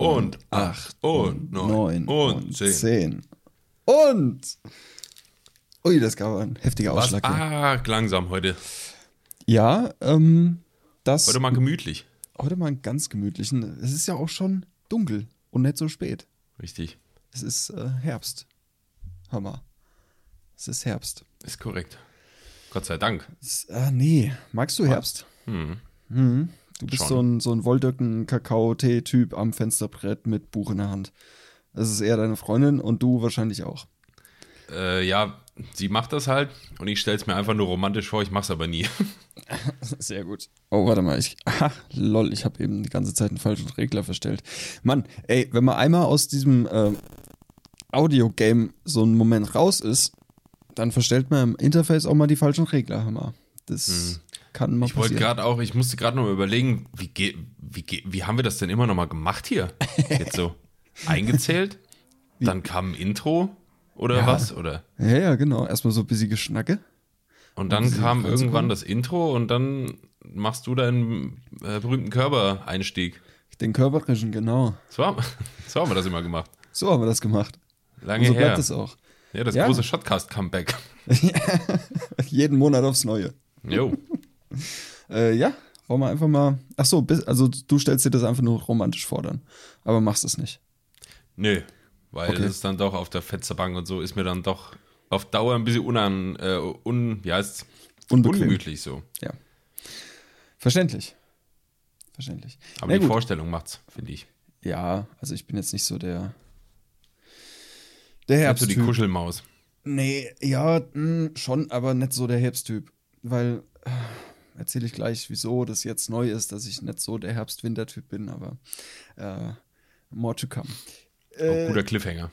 und acht und neun und zehn. Und. Ui, das gab einen heftiger Was? Ausschlag. Ah, langsam heute. Ja, ähm, das. Heute mal gemütlich. heute mal einen ganz gemütlichen. Es ist ja auch schon dunkel und nicht so spät. Richtig. Es ist äh, Herbst. Hammer. Es ist Herbst. Ist korrekt. Gott sei Dank. Es, ah, nee. Magst du Herbst? Hm. Mhm. Du bist Schon. so ein, so ein Wolldöcken-Kakao-Tee-Typ am Fensterbrett mit Buch in der Hand. Das ist eher deine Freundin und du wahrscheinlich auch. Äh, ja, sie macht das halt und ich stelle es mir einfach nur romantisch vor, ich mach's aber nie. Sehr gut. Oh, warte mal. Ich, aha, lol, ich habe eben die ganze Zeit einen falschen Regler verstellt. Mann, ey, wenn man einmal aus diesem äh, Audio-Game so einen Moment raus ist, dann verstellt man im Interface auch mal die falschen Regler, Hammer. Das kann mal Ich wollte gerade auch, ich musste gerade noch mal überlegen, wie, ge- wie, ge- wie haben wir das denn immer noch mal gemacht hier? Jetzt so eingezählt, dann kam ein Intro oder Ja. was? Oder? Ja, ja, genau. Erstmal so ein bisschen Geschnacke. Und dann kam irgendwann das Intro und dann machst du deinen äh, berühmten Körpereinstieg. Den Körperischen, genau. So haben, so haben wir das immer gemacht. So haben wir das gemacht. Lange Und so her. bleibt es auch. Ja, das Ja. große Shotcast-Comeback. Jeden Monat aufs Neue. Jo. Äh, ja, wollen wir einfach mal. Ach so, bis, also du stellst dir das einfach nur romantisch vor dann. Aber machst es nicht. Nö, weil Okay. ist dann doch auf der Fetzerbank und so ist mir dann doch auf Dauer ein bisschen unan, äh, un, wie heißt's? Unbequem. ungemütlich so. Ja. Verständlich. Verständlich. Aber Na die gut. Vorstellung macht's, finde ich. Ja, also ich bin jetzt nicht so der. Der Herbst du die. Kuschelmaus. Nee, ja, mh, schon, aber nicht so der Herbsttyp. Weil, äh, erzähle ich gleich, wieso das jetzt neu ist, dass ich nicht so der Herbst-Winter-Typ bin, aber äh, more to come. Auch Äh, guter Cliffhanger.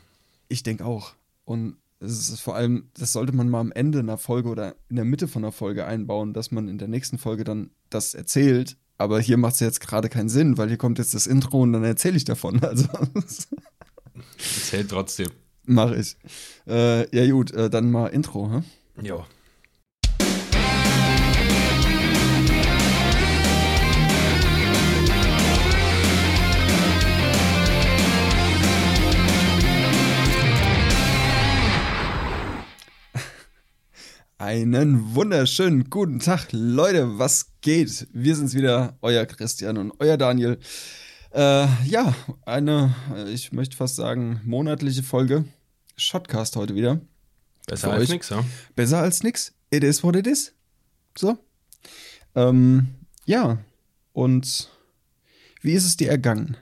Ich denke auch. Und es ist vor allem, das sollte man mal am Ende einer Folge oder in der Mitte von einer Folge einbauen, dass man in der nächsten Folge dann das erzählt. Aber hier macht es jetzt gerade keinen Sinn, weil hier kommt jetzt das Intro und dann erzähle ich davon. Also Zählt trotzdem. mache ich. Äh, ja gut, äh, dann mal Intro. Hä? Jo. Einen wunderschönen guten Tag, Leute. Was geht? Wir sind's wieder, euer Christian und euer Daniel. Äh, ja, eine, äh, ich möchte fast sagen, monatliche Folge. Shotcast heute wieder. Besser Für als euch. nix, ja? Besser als nix. It is what it is. So. Ähm, ja. Und wie ist es dir ergangen?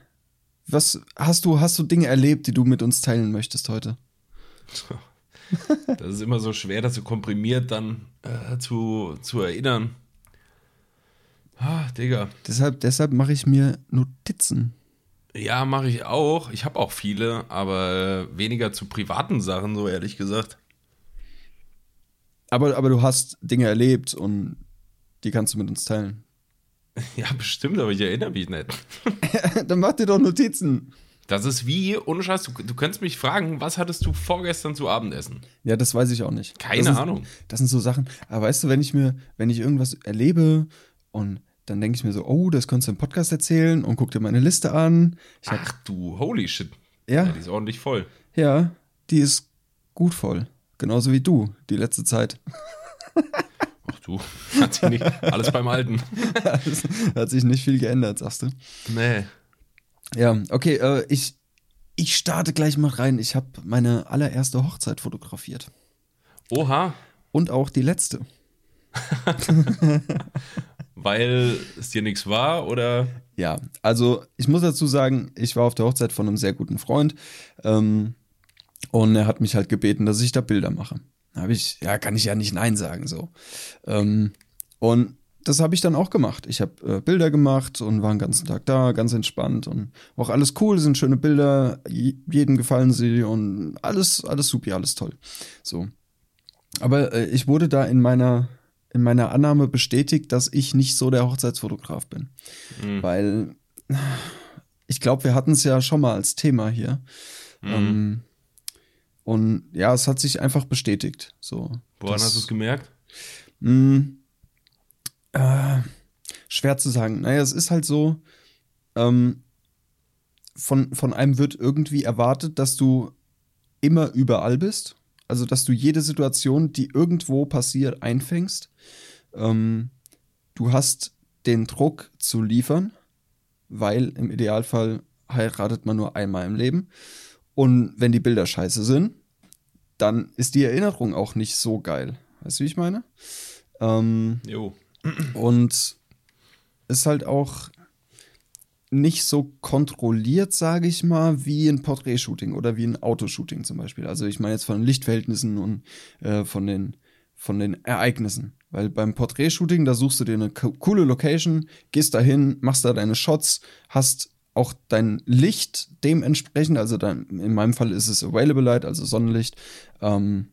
Was hast du, hast du Dinge erlebt, die du mit uns teilen möchtest heute? Das ist immer so schwer, das so komprimiert dann äh, zu, zu erinnern. Ah, Digga. Deshalb, deshalb mache ich mir Notizen. Ja, mache ich auch. Ich habe auch viele, aber äh, weniger zu privaten Sachen, so ehrlich gesagt. Aber, aber du hast Dinge erlebt und die kannst du mit uns teilen. Ja, bestimmt, aber ich erinnere mich nicht. Dann mach dir doch Notizen. Das ist wie, ohne Scheiß, du, du könntest mich fragen, was hattest du vorgestern zu Abendessen? Ja, das weiß ich auch nicht. Keine das Ahnung. Das sind so Sachen. Aber weißt du, wenn ich mir, wenn ich irgendwas erlebe und dann denke ich mir so, oh, das kannst du im Podcast erzählen und guck dir meine Liste an. Ich hab, Ach du, holy shit. ja, Ja, die ist ordentlich voll. ja, die ist gut voll. Genauso wie du, die letzte Zeit. Ach du, hat sich nicht, alles beim Alten. Hat sich nicht viel geändert, sagst du. Nee. Ja, okay, äh, ich, ich starte gleich mal rein. Ich habe meine allererste Hochzeit fotografiert. Oha, Und auch die letzte. weil es dir nichts war oder? Ja, also ich muss dazu sagen, ich war auf der Hochzeit von einem sehr guten Freund ähm, und er hat mich halt gebeten, dass ich da Bilder mache. Da habe ich, ja, kann ich ja nicht Nein sagen so. Ähm, und das habe ich dann auch gemacht. Ich habe äh, Bilder gemacht und war den ganzen Tag da, ganz entspannt und auch alles cool, sind schöne Bilder, jedem gefallen sie und alles, alles supi, alles toll. So. Aber äh, ich wurde da in meiner, in meiner Annahme bestätigt, dass ich nicht so der Hochzeitsfotograf bin. Mhm. Weil ich glaube, wir hatten es ja schon mal als Thema hier. Mhm. Ähm, und ja, es hat sich einfach bestätigt. So. Woran Das- hast du es gemerkt? Mh, äh, schwer zu sagen. Naja, es ist halt so, ähm, von, von einem wird irgendwie erwartet, dass du immer überall bist. Also, dass du jede Situation, die irgendwo passiert, einfängst. Ähm, du hast den Druck zu liefern, weil im Idealfall heiratet man nur einmal im Leben. Und wenn die Bilder scheiße sind, dann ist die Erinnerung auch nicht so geil. Weißt du, wie ich meine? Ähm, Jo. Und ist halt auch nicht so kontrolliert, sage ich mal, wie ein Porträtshooting oder wie ein Autoshooting zum Beispiel. Also ich meine jetzt von den Lichtverhältnissen und äh, von, den, von den Ereignissen. Weil beim Porträtshooting, da suchst du dir eine co- coole Location, gehst dahin, machst da deine Shots, hast auch dein Licht dementsprechend, also dein, in meinem Fall ist es Available Light, also Sonnenlicht, ähm,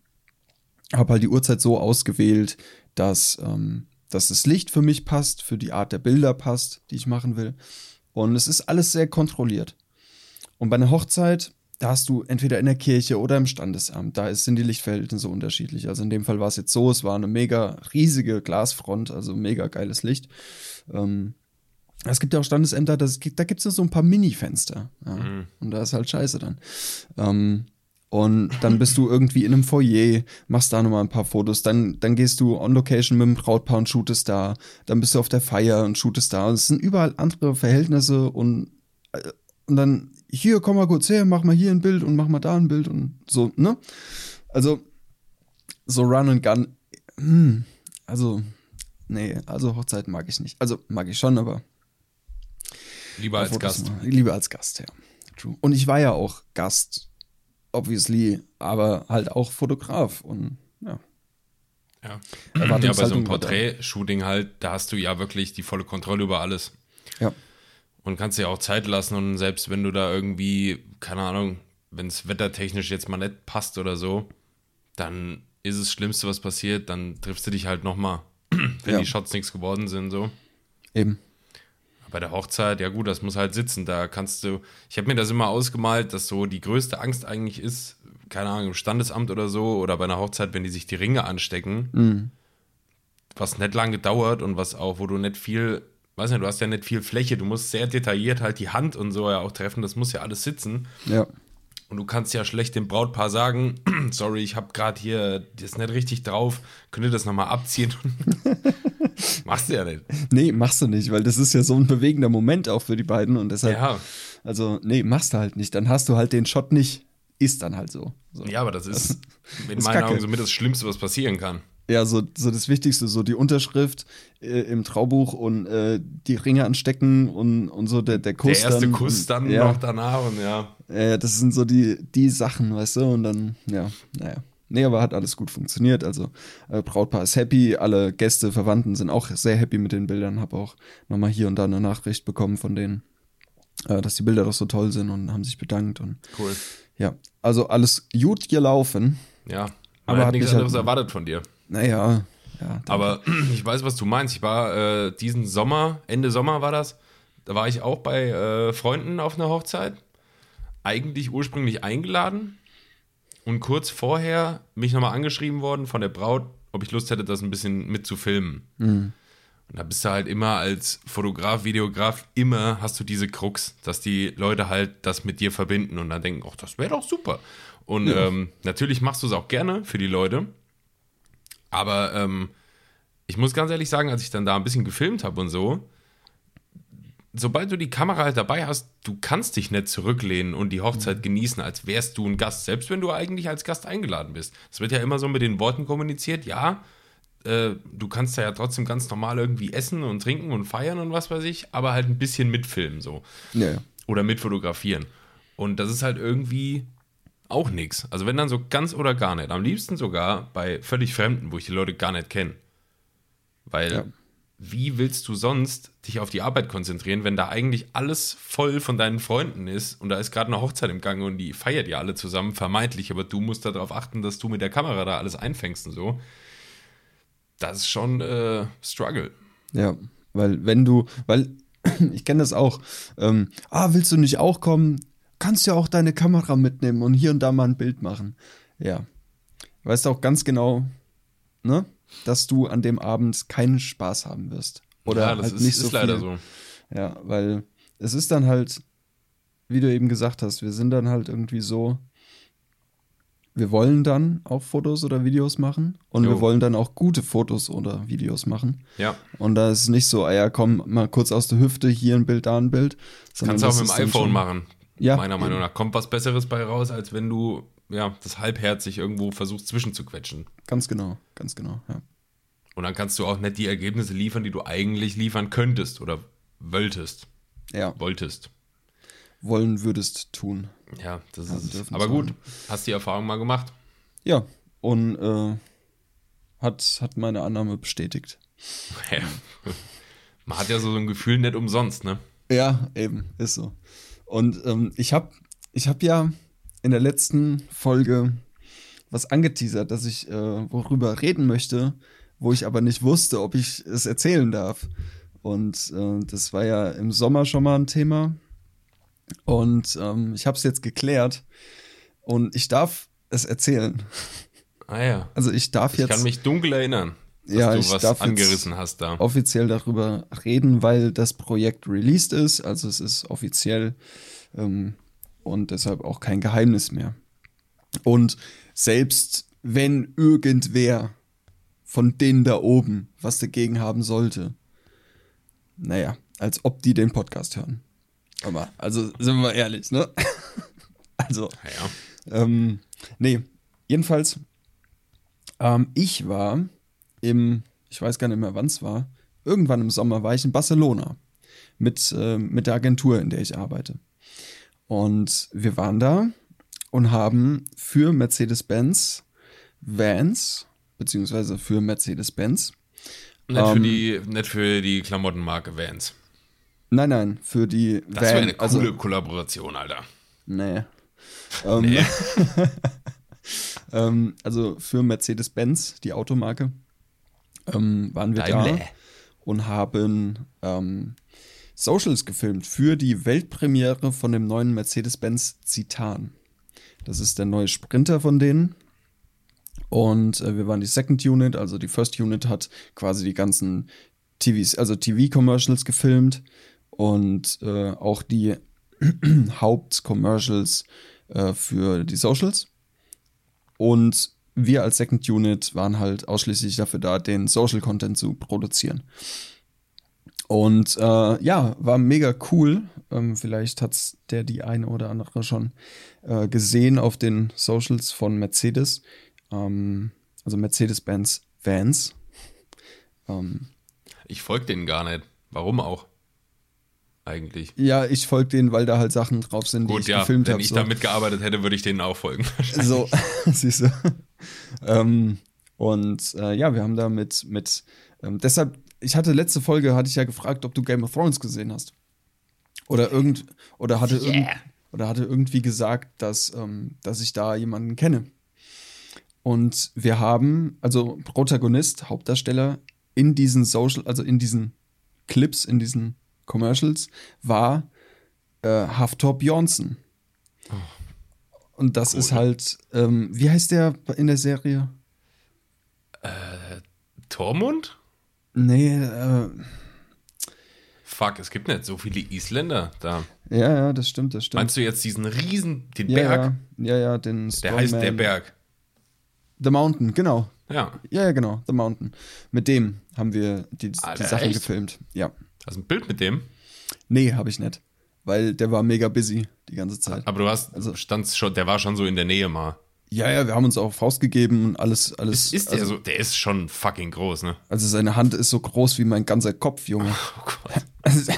habe halt die Uhrzeit so ausgewählt, dass, ähm, dass das Licht für mich passt, für die Art der Bilder passt, die ich machen will. Und es ist alles sehr kontrolliert. Und bei einer Hochzeit, da hast du entweder in der Kirche oder im Standesamt, da sind die Lichtverhältnisse unterschiedlich. Also in dem Fall war es jetzt so, es war eine mega riesige Glasfront, also mega geiles Licht. Ähm, es gibt ja auch Standesämter, das, da gibt es so ein paar Mini-Fenster. Ja. Und da ist halt scheiße dann. Ähm, und dann bist du irgendwie in einem Foyer, machst da nochmal ein paar Fotos, dann, dann gehst du on Location mit dem Brautpaar und shootest da, dann bist du auf der Feier und shootest da. Und es sind überall andere Verhältnisse und, äh, und dann, hier, komm mal kurz her, mach mal hier ein Bild und mach mal da ein Bild und so, ne? Also, so Run and Gun, hm, also, nee, also Hochzeit mag ich nicht. Also, mag ich schon, aber Lieber als Gast. machen. Lieber als Gast, ja. True. Und ich war ja auch Gast, obviously, aber halt auch Fotograf und ja. Ja. ja, bei so einem. Porträt-Shooting halt, da hast du ja wirklich die volle Kontrolle über alles. Ja. Und kannst dir auch Zeit lassen und selbst wenn du da irgendwie, keine Ahnung, wenn es wettertechnisch jetzt mal nicht passt oder so, dann ist es Schlimmste, was passiert, dann triffst du dich halt nochmal, wenn Ja. die Shots nichts geworden sind, so. Eben. Bei der Hochzeit, ja gut, das muss halt sitzen. Da kannst du, ich habe mir das immer ausgemalt, dass so die größte Angst eigentlich ist, keine Ahnung, im Standesamt oder so oder bei einer Hochzeit, wenn die sich die Ringe anstecken, Mhm. was nicht lange dauert und was auch, wo du nicht viel, weiß nicht, du hast ja nicht viel Fläche, du musst sehr detailliert halt die Hand und so ja auch treffen, das muss ja alles sitzen. Ja. Und du kannst ja schlecht dem Brautpaar sagen, sorry, ich habe gerade hier das nicht richtig drauf, könnt ihr das nochmal abziehen? Machst du ja nicht. Nee, machst du nicht, weil das ist ja so ein bewegender Moment auch für die beiden und deshalb, Ja. also, nee, machst du halt nicht. Dann hast du halt den Shot nicht. Ist dann halt so. so. Ja, aber das ist in ist meinen. Augen somit das Schlimmste, was passieren kann. Ja, so, so das Wichtigste, so die Unterschrift äh, im Traubuch und äh, die Ringe anstecken und, und so der, der Kuss. Der erste dann, Kuss dann ja, noch danach und ja. Äh, das sind so die, die Sachen, weißt du, und dann, ja, naja. Nee, aber hat alles gut funktioniert. Also, äh, Brautpaar ist happy, alle Gäste, Verwandten sind auch sehr happy mit den Bildern. Hab auch nochmal hier und da eine Nachricht bekommen von denen, äh, dass die Bilder doch so toll sind und haben sich bedankt. Und Cool. ja, also alles gut gelaufen. Ja. Aber hat nichts mich halt- anderes erwartet von dir. Naja, ja. Aber ich weiß, was du meinst. Ich war äh, diesen Sommer, Ende Sommer war das, da war ich auch bei äh, Freunden auf einer Hochzeit. Eigentlich ursprünglich eingeladen und kurz vorher mich nochmal angeschrieben worden von der Braut, ob ich Lust hätte, das ein bisschen mitzufilmen. Und da bist du halt immer als Fotograf, Videograf, immer hast du diese Krux, dass die Leute halt das mit dir verbinden und dann denken, ach, das wäre doch super. Und ähm, natürlich machst du es auch gerne für die Leute. Aber ähm, ich muss ganz ehrlich sagen, als ich dann da ein bisschen gefilmt habe und so, sobald du die Kamera halt dabei hast, du kannst dich nicht zurücklehnen und die Hochzeit genießen, als wärst du ein Gast, selbst wenn du eigentlich als Gast eingeladen bist. Es wird ja immer so mit den Worten kommuniziert, ja, äh, du kannst ja trotzdem ganz normal irgendwie essen und trinken und feiern und was weiß ich, aber halt ein bisschen mitfilmen so ja. oder mitfotografieren. Und das ist halt irgendwie auch nichts. Also wenn dann so ganz oder gar nicht. Am liebsten sogar bei völlig Fremden, wo ich die Leute gar nicht kenne. Weil Ja. wie willst du sonst dich auf die Arbeit konzentrieren, wenn da eigentlich alles voll von deinen Freunden ist und da ist gerade eine Hochzeit im Gange und die feiert ja alle zusammen, vermeintlich, aber du musst darauf achten, dass du mit der Kamera da alles einfängst und so. Das ist schon äh, Struggle. Ja, weil wenn du, weil ich kenne das auch, ähm, ah, willst du nicht auch kommen? Kannst ja auch deine Kamera mitnehmen und hier und da mal ein Bild machen. Ja. Weißt auch ganz genau, ne, dass du an dem Abend keinen Spaß haben wirst. Oder ja, das halt ist, nicht ist so leider viel. so. Ja, weil es ist dann halt, wie du eben gesagt hast, wir sind dann halt irgendwie so, wir wollen dann auch Fotos oder Videos machen und Jo. wir wollen dann auch gute Fotos oder Videos machen. Ja. Und da ist es nicht so, ah ja, komm, mal kurz aus der Hüfte, hier ein Bild, da ein Bild. Kannst du auch mit dem ist iPhone machen. Ja, Meiner Meinung nach kommt was Besseres bei raus, als wenn du ja, das halbherzig irgendwo versuchst zwischenzuquetschen. Ganz genau, ganz genau, ja. Und dann kannst du auch nicht die Ergebnisse liefern, die du eigentlich liefern könntest oder wolltest. Ja, Wolltest. wollen würdest tun. Ja, das Ja, ist Aber gut, hast die Erfahrung mal gemacht. Ja, und äh, hat, hat meine Annahme bestätigt. Ja. Man hat ja so ein Gefühl nicht umsonst, ne? Ja, eben, ist so. Und ähm, ich habe ich hab ja in der letzten Folge was angeteasert, dass ich äh, worüber reden möchte, wo ich aber nicht wusste, ob ich es erzählen darf. Und äh, das war ja im Sommer schon mal ein Thema. Und ähm, ich habe es jetzt geklärt. Und ich darf es erzählen. Ah ja. Also ich darf Ich jetzt kann mich dunkel erinnern, dass Ja, du ich was darf angerissen hast da. offiziell darüber reden, weil das Projekt released ist. Also es ist offiziell ähm, und deshalb auch kein Geheimnis mehr. Und selbst wenn irgendwer von denen da oben was dagegen haben sollte, naja, als ob die den Podcast hören. Aber, also sind wir mal ehrlich, ne? also, ja. ähm, nee, jedenfalls, ähm, ich war im, ich weiß gar nicht mehr, wann es war, irgendwann im Sommer war ich in Barcelona mit, äh, mit der Agentur, in der ich arbeite. Und wir waren da und haben für Mercedes-Benz Vans, beziehungsweise für Mercedes-Benz, Nicht, für Ähm, die, nicht für die Klamottenmarke Vans. nein, nein, für die Das wäre eine also, coole Kollaboration, Alter. Nee. Ähm, Nee. ähm, also für Mercedes-Benz, die Automarke, ähm, waren wir Daimler. da und haben ähm, Socials gefilmt für die Weltpremiere von dem neuen Mercedes-Benz Citan. Das ist der neue Sprinter von denen. Und äh, wir waren die Second Unit, also die First Unit hat quasi die ganzen TVs, also TV-Commercials gefilmt und äh, auch die Hauptcommercials äh, für die Socials. Und wir als Second Unit waren halt ausschließlich dafür da, den Social Content zu produzieren. Und äh, ja, war mega cool. Ähm, vielleicht hat's der die eine oder andere schon äh, gesehen auf den Socials von Mercedes. Ähm, also Mercedes-Benz Vans. Ähm, Ich folge denen gar nicht. Warum auch? Eigentlich. ja, ich folge denen, weil da halt Sachen drauf sind, die Gut, ich ja, gefilmt wenn habe. ich so. da mitgearbeitet hätte, würde ich denen auch folgen. So, siehst du. Ähm, und äh, ja, wir haben da mit, mit ähm, deshalb, ich hatte letzte Folge, hatte ich ja gefragt, ob du Game of Thrones gesehen hast. Oder irgend, oder hatte, irgend, oder hatte irgendwie gesagt, dass, ähm, dass ich da jemanden kenne. Und wir haben, also Protagonist, Hauptdarsteller in diesen Social, also in diesen Clips, in diesen Commercials, war äh, Haftor Bjornsson. Und das Cool. ist halt, ähm, wie heißt der in der Serie? Tormund? Nee, äh, Fuck, es gibt nicht so viele Isländer da. ja, ja, das stimmt, das stimmt. Meinst du jetzt diesen riesen, den ja, Berg? Ja, ja, ja, den Der heißt der Strongman. Berg. The Mountain, genau. Ja. Ja, ja, genau, The Mountain. Mit dem haben wir die, die Alter, Sachen echt? gefilmt. Ja. Hast du ein Bild mit dem? Nee, habe ich nicht. Weil der war mega busy die ganze Zeit. Aber du hast, Also- standst schon, der war schon so in der Nähe mal. Ja, ja, wir haben uns auch Faust gegeben und alles, alles. Ist, ist der also, so, der ist schon fucking groß, ne? also seine Hand ist so groß wie mein ganzer Kopf, Junge. Oh Gott. Also,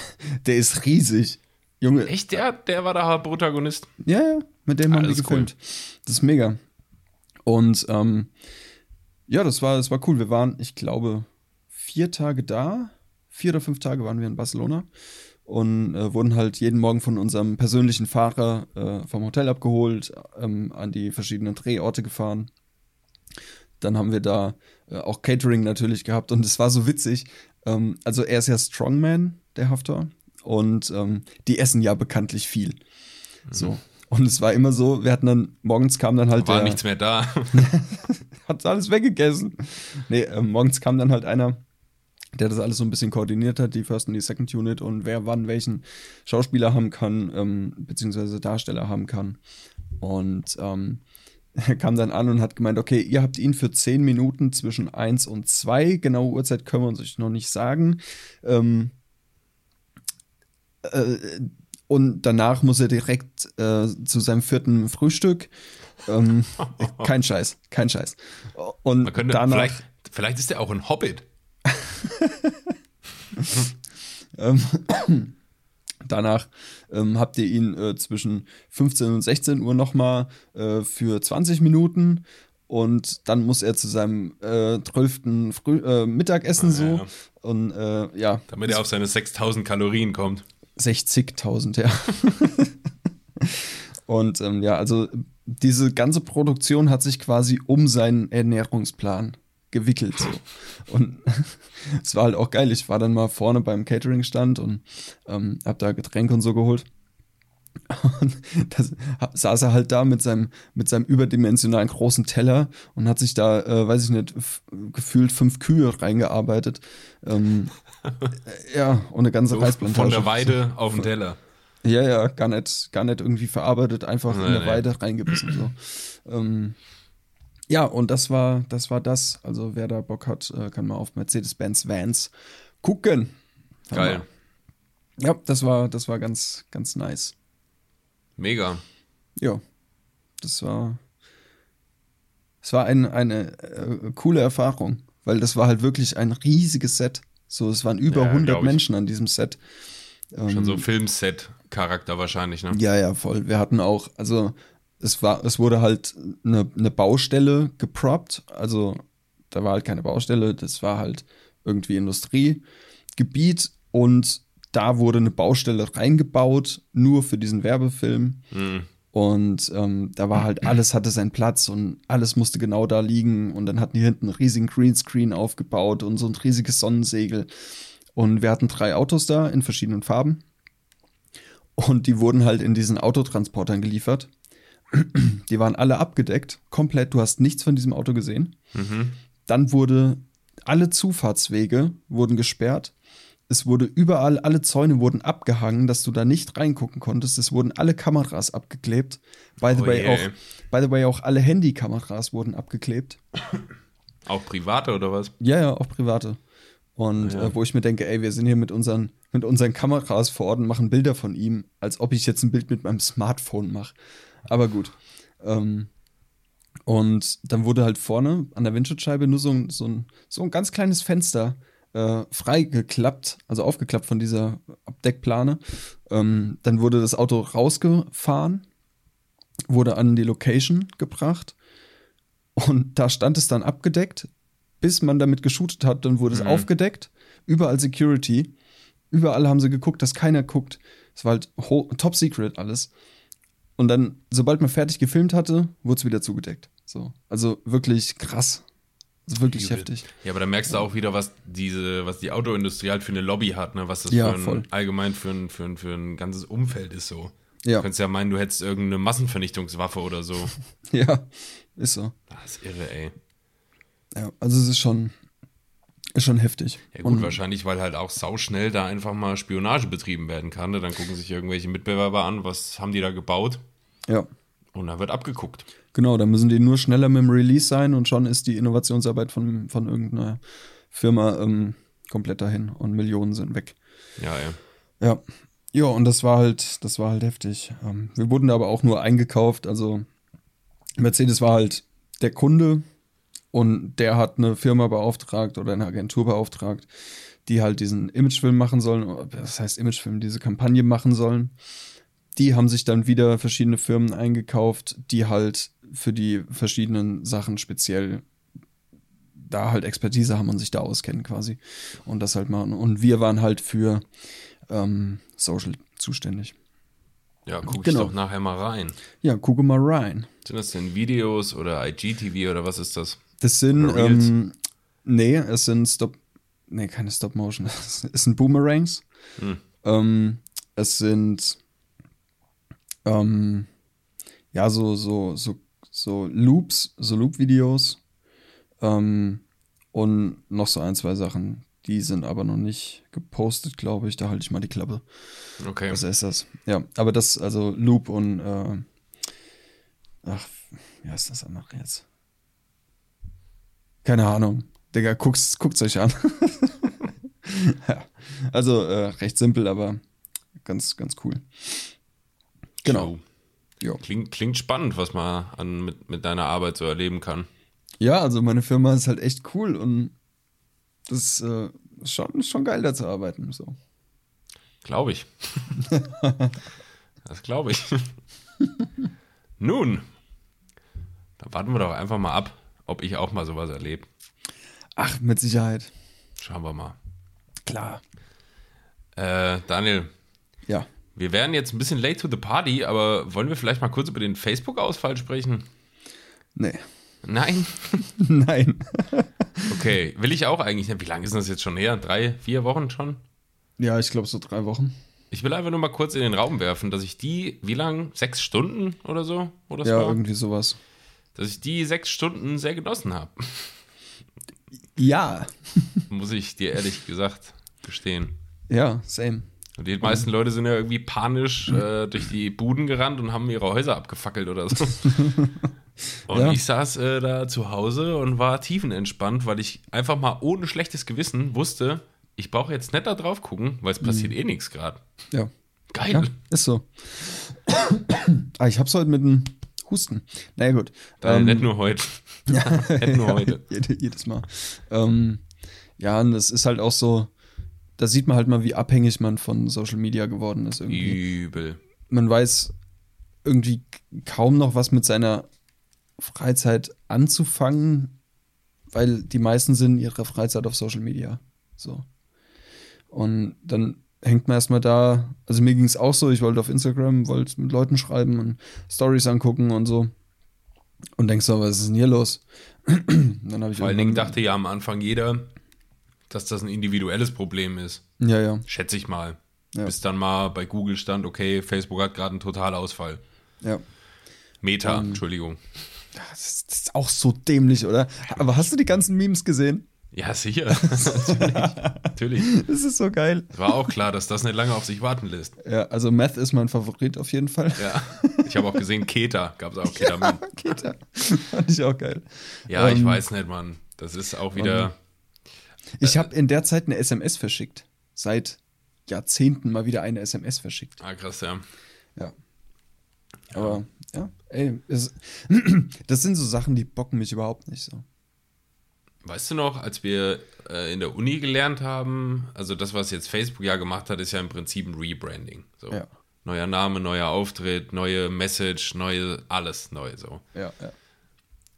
der ist riesig. Junge, Echt, der, der war der Protagonist? Ja, ja, mit dem haben wir gefilmt. Das ist mega. Und ähm, ja, das war, das war cool. Wir waren, ich glaube, vier Tage da. Vier oder fünf Tage waren wir in Barcelona und äh, wurden halt jeden Morgen von unserem persönlichen Fahrer äh, vom Hotel abgeholt, ähm, an die verschiedenen Drehorte gefahren. Dann haben wir da äh, auch Catering natürlich gehabt und es war so witzig. Ähm, also er ist ja Strongman, der Haftor, und ähm, die essen ja bekanntlich viel. So. Und es war immer so, wir hatten dann, morgens kam dann halt War der, nichts mehr da. hat alles weggegessen. Nee, äh, morgens kam dann halt einer der das alles so ein bisschen koordiniert hat, die First und die Second Unit und wer wann welchen Schauspieler haben kann, ähm, beziehungsweise Darsteller haben kann. Und ähm, er kam dann an und hat gemeint, okay, ihr habt ihn für 10 Minuten zwischen 1 und 2, genaue Uhrzeit können wir uns euch noch nicht sagen. Ähm, äh, und danach muss er direkt äh, zu seinem vierten Frühstück. Ähm, kein Scheiß, kein Scheiß. Und könnte, danach, vielleicht, vielleicht ist er auch ein Hobbit. ähm, danach ähm, habt ihr ihn äh, zwischen 15 und 16 Uhr nochmal äh, für 20 Minuten und dann muss er zu seinem äh, 12. Früh äh, Mittagessen ah, so. Ja. Und äh, ja. Damit er auf seine 6000 Kalorien kommt. 60.000, ja. und ähm, ja, also diese ganze Produktion hat sich quasi um seinen Ernährungsplan gewickelt. So. Und es war halt auch geil. Ich war dann mal vorne beim Catering-Stand und ähm, hab da Getränke und so geholt. Und da saß er halt da mit seinem, mit seinem überdimensionalen großen Teller und hat sich da, äh, weiß ich nicht, gefühlt fünf Kühe reingearbeitet. Ähm, ja, und eine ganze so Reisplantage. Von der Weide auf den Teller. Ja, ja, gar nicht, gar nicht irgendwie verarbeitet, einfach nee, in der nee. Weide reingebissen. So. Ähm, ja, und das war, das war das. Also wer da Bock hat, äh, kann mal auf Mercedes-Benz Vans gucken. Geil. Ja, das war, das war ganz, ganz nice. Mega. Ja, das war, es war ein, eine äh, coole Erfahrung, weil das war halt wirklich ein riesiges Set. So, es waren über ja, 100 Menschen an diesem Set. Schon ähm, so Filmset-Charakter wahrscheinlich, ne? Ja, ja, voll. Wir hatten auch, also es war, es wurde halt eine, eine Baustelle geproppt. Also da war halt keine Baustelle, das war halt irgendwie Industriegebiet und da wurde eine Baustelle reingebaut, nur für diesen Werbefilm. Mhm. Und ähm, da war halt alles hatte seinen Platz und alles musste genau da liegen. Und dann hatten die hinten einen riesigen Greenscreen aufgebaut und so ein riesiges Sonnensegel. Und wir hatten drei Autos da in verschiedenen Farben. Und die wurden halt in diesen Autotransportern geliefert. Die waren alle abgedeckt, komplett. Du hast nichts von diesem Auto gesehen. Mhm. Dann wurde alle Zufahrtswege wurden gesperrt. Es wurde überall, alle Zäune wurden abgehangen, dass du da nicht reingucken konntest. Es wurden alle Kameras abgeklebt. By the, oh way, auch, by the way, auch alle Handykameras wurden abgeklebt. Auch private oder was? Ja, ja, auch private. Und ja. äh, wo ich mir denke, ey, wir sind hier mit unseren, mit unseren Kameras vor Ort und machen Bilder von ihm, als ob ich jetzt ein Bild mit meinem Smartphone mache. Aber gut. Ähm, und dann wurde halt vorne an der Windschutzscheibe nur so ein, so ein, so ein ganz kleines Fenster äh, freigeklappt, also aufgeklappt von dieser Abdeckplane. Ähm, dann wurde das Auto rausgefahren, wurde an die Location gebracht und da stand es dann abgedeckt, bis man damit geshootet hat, dann wurde es mhm. aufgedeckt, überall Security, überall haben sie geguckt, dass keiner guckt. Es war halt top secret alles. Und dann, sobald man fertig gefilmt hatte, wurde es wieder zugedeckt. So. Also wirklich krass. Also wirklich Übel. heftig. Ja, aber da merkst du auch wieder, was diese, was die Autoindustrie halt für eine Lobby hat, ne? Was das ja, für ein, allgemein für ein, für, ein, für ein ganzes Umfeld ist so. Ja. Du könntest ja meinen, du hättest irgendeine Massenvernichtungswaffe oder so. ja, ist so. Das ist irre, ey. Ja, also es ist schon, ist schon heftig. Ja gut, Und, wahrscheinlich, weil halt auch sauschnell da einfach mal Spionage betrieben werden kann. Ne? Dann gucken sich irgendwelche Mitbewerber an, was haben die da gebaut. Ja. Und dann wird abgeguckt. Genau, dann müssen die nur schneller mit dem Release sein und schon ist die Innovationsarbeit von, von irgendeiner Firma ähm, komplett dahin und Millionen sind weg. Ja, ja. Ja. Ja, und das war halt, das war halt heftig. Ähm, wir wurden aber auch nur eingekauft. Also Mercedes war halt der Kunde und der hat eine Firma beauftragt oder eine Agentur beauftragt, die halt diesen Imagefilm machen sollen. Das heißt Imagefilm, diese Kampagne machen sollen. Die haben sich dann wieder verschiedene Firmen eingekauft, die halt für die verschiedenen Sachen speziell da halt Expertise haben und sich da auskennen quasi. Und das halt machen. Und wir waren halt für ähm, Social zuständig. Ja, guck genau. ich doch nachher mal rein. Ja, gucke mal rein. Sind das denn Videos oder IGTV oder was ist das? Das sind, ähm, nee, es sind Stop, nee, keine Stop Motion. es sind Boomerangs. Hm. Ähm, es sind, ähm, ja, so, so, so, so Loops, so Loop-Videos. Ähm, und noch so ein, zwei Sachen. Die sind aber noch nicht gepostet, glaube ich. Da halte ich mal die Klappe. Okay. Was ist das? Ja, aber das, also Loop und, äh, ach, wie heißt das andere jetzt? Keine Ahnung. Digga, guckt's, guckt's euch an. ja, also äh, recht simpel, aber ganz, ganz cool. Genau. Ja. Klingt, klingt spannend, was man an, mit, mit deiner Arbeit so erleben kann. Ja, also meine Firma ist halt echt cool und das äh, ist schon, schon geil, da zu arbeiten. So. Glaube ich. das glaube ich. Nun, dann warten wir doch einfach mal ab, ob ich auch mal sowas erlebe. Ach, mit Sicherheit. Schauen wir mal. Klar. Äh, Daniel, Ja. wir wären jetzt ein bisschen late to the party, aber wollen wir vielleicht mal kurz über den Facebook-Ausfall sprechen? Nee. Nein? Nein. Okay, will ich auch eigentlich. Wie lange ist das jetzt schon her? Drei, vier Wochen schon? Ja, ich glaube so drei Wochen. Ich will einfach nur mal kurz in den Raum werfen, dass ich die, wie lang? Sechs Stunden oder so? Oder Ja, war? irgendwie sowas. Dass ich die sechs Stunden sehr genossen habe. Ja. Muss ich dir ehrlich gesagt gestehen. Ja, same. Und die meisten Leute sind ja irgendwie panisch äh, durch die Buden gerannt und haben ihre Häuser abgefackelt oder so. Und Ja. ich saß äh, da zu Hause und war tiefenentspannt, weil ich einfach mal ohne schlechtes Gewissen wusste, ich brauche jetzt nicht da drauf gucken, weil es passiert eh nichts gerade. Ja. Geil. Ja, ist so. ah, ich hab's heute mit einem Husten. Na ja, gut. Äh, Ähm, nicht nur heute. nicht nur heute. Jede, jedes Mal. Ähm, ja, und das ist halt auch so, da sieht man halt mal, wie abhängig man von Social Media geworden ist irgendwie. Übel. Man weiß irgendwie kaum noch was mit seiner Freizeit anzufangen, weil die meisten sind in ihrer Freizeit auf Social Media. So. Und dann hängt man erstmal da, also mir ging es auch so, ich wollte auf Instagram, wollte mit Leuten schreiben und Stories angucken und so. Und denkst so, was ist denn hier los? dann habe ich Vor allen Dingen dachte ja am Anfang jeder, dass das ein individuelles Problem ist. Ja, ja. Schätze ich mal. Ja. Bis dann mal bei Google stand, okay, Facebook hat gerade einen Totalausfall. Ja. Meta, Ähm. Entschuldigung. Das ist, das ist auch so dämlich, oder? Aber hast du die ganzen Memes gesehen? Ja, sicher. natürlich. natürlich. Das ist so geil. Es war auch klar, dass das nicht lange auf sich warten lässt. Ja, also Meth ist mein Favorit auf jeden Fall. Ja. Ich habe auch gesehen, Keta gab es auch Ketamin. Ja. Fand ich auch geil. Ja, ich Ähm, weiß nicht, Mann. Das ist auch wieder. Ich habe in der Zeit eine SMS verschickt. Seit Jahrzehnten mal wieder eine SMS verschickt. Ah, krass, ja. Ja. Aber ja, ey, es, das sind so Sachen, die bocken mich überhaupt nicht so. Weißt du noch, als wir äh, in der Uni gelernt haben, also das, was jetzt Facebook ja gemacht hat, ist ja im Prinzip ein Rebranding. So. Ja. Neuer Name, neuer Auftritt, neue Message, neue, alles neu so. Ja,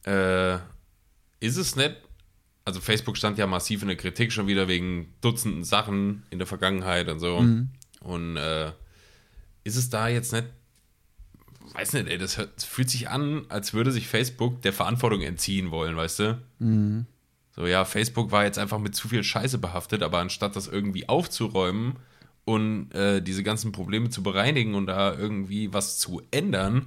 ja. Äh, ist es nicht, also Facebook stand ja massiv in der Kritik schon wieder wegen Dutzenden Sachen in der Vergangenheit und so. Und äh, ist es da jetzt nicht, weiß nicht, ey, das, hört, das fühlt sich an, als würde sich Facebook der Verantwortung entziehen wollen, weißt du? So, ja, Facebook war jetzt einfach mit zu viel Scheiße behaftet, aber anstatt das irgendwie aufzuräumen und äh, diese ganzen Probleme zu bereinigen und da irgendwie was zu ändern,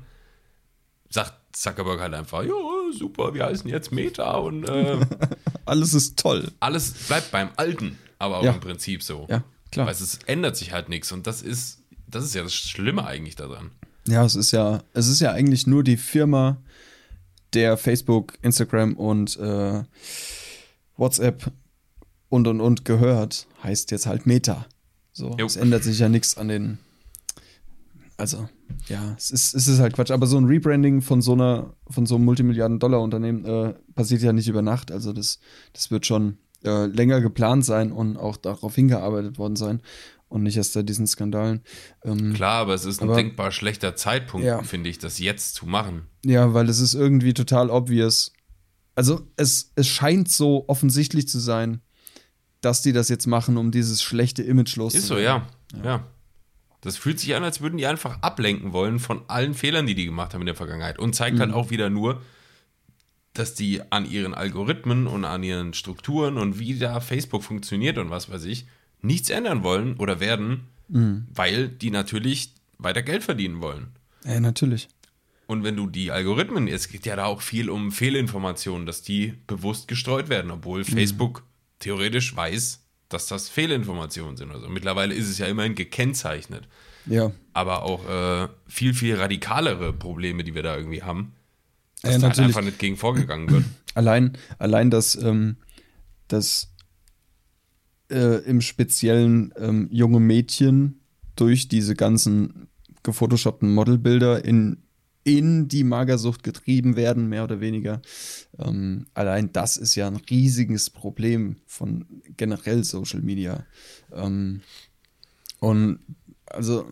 sagt Zuckerberg halt einfach, ja, super, wir heißen jetzt Meta und äh, Alles ist toll. alles bleibt beim Alten, aber auch Ja. im Prinzip so. Ja, klar. Weil es ändert sich halt nichts und das ist, das ist ja das Schlimme eigentlich daran. Ja, es ist ja, es ist ja eigentlich nur die Firma, der Facebook, Instagram und äh, WhatsApp und und und gehört, heißt jetzt halt Meta. So, Jo. es ändert sich ja nichts an den. Also, ja, es ist, es ist halt Quatsch. Aber so ein Rebranding von so einer, von so einem Multimilliarden-Dollar-Unternehmen äh, passiert ja nicht über Nacht. Also das, das wird schon äh, länger geplant sein und auch darauf hingearbeitet worden sein. Und nicht erst da diesen Skandalen. Ähm, Klar, aber es ist ein Aber- denkbar schlechter Zeitpunkt, Ja. finde ich, das jetzt zu machen. Ja, weil es ist irgendwie total obvious. Also es, es scheint so offensichtlich zu sein, dass die das jetzt machen, um dieses schlechte Image Ist loszuwerden. so, ja. ja. Das fühlt sich an, als würden die einfach ablenken wollen von allen Fehlern, die die gemacht haben in der Vergangenheit. Und zeigt Mhm. halt auch wieder nur, dass die an ihren Algorithmen und an ihren Strukturen und wie da Facebook funktioniert und was weiß ich, nichts ändern wollen oder werden, Mhm. weil die natürlich weiter Geld verdienen wollen. Ja, natürlich. Und wenn du die Algorithmen, es geht ja da auch viel um Fehlinformationen, dass die bewusst gestreut werden, obwohl Facebook theoretisch weiß, dass das Fehlinformationen sind. Also mittlerweile ist es ja immerhin gekennzeichnet. Ja. Aber auch äh, viel, viel radikalere Probleme, die wir da irgendwie haben, dass Ja, da halt einfach nicht gegen vorgegangen wird. Allein, allein dass, ähm, dass äh, im Speziellen ähm, junge Mädchen durch diese ganzen gefotoshoppten Modelbilder in, in die Magersucht getrieben werden, mehr oder weniger. Ähm, allein das ist ja ein riesiges Problem von generell Social Media. Ähm, und also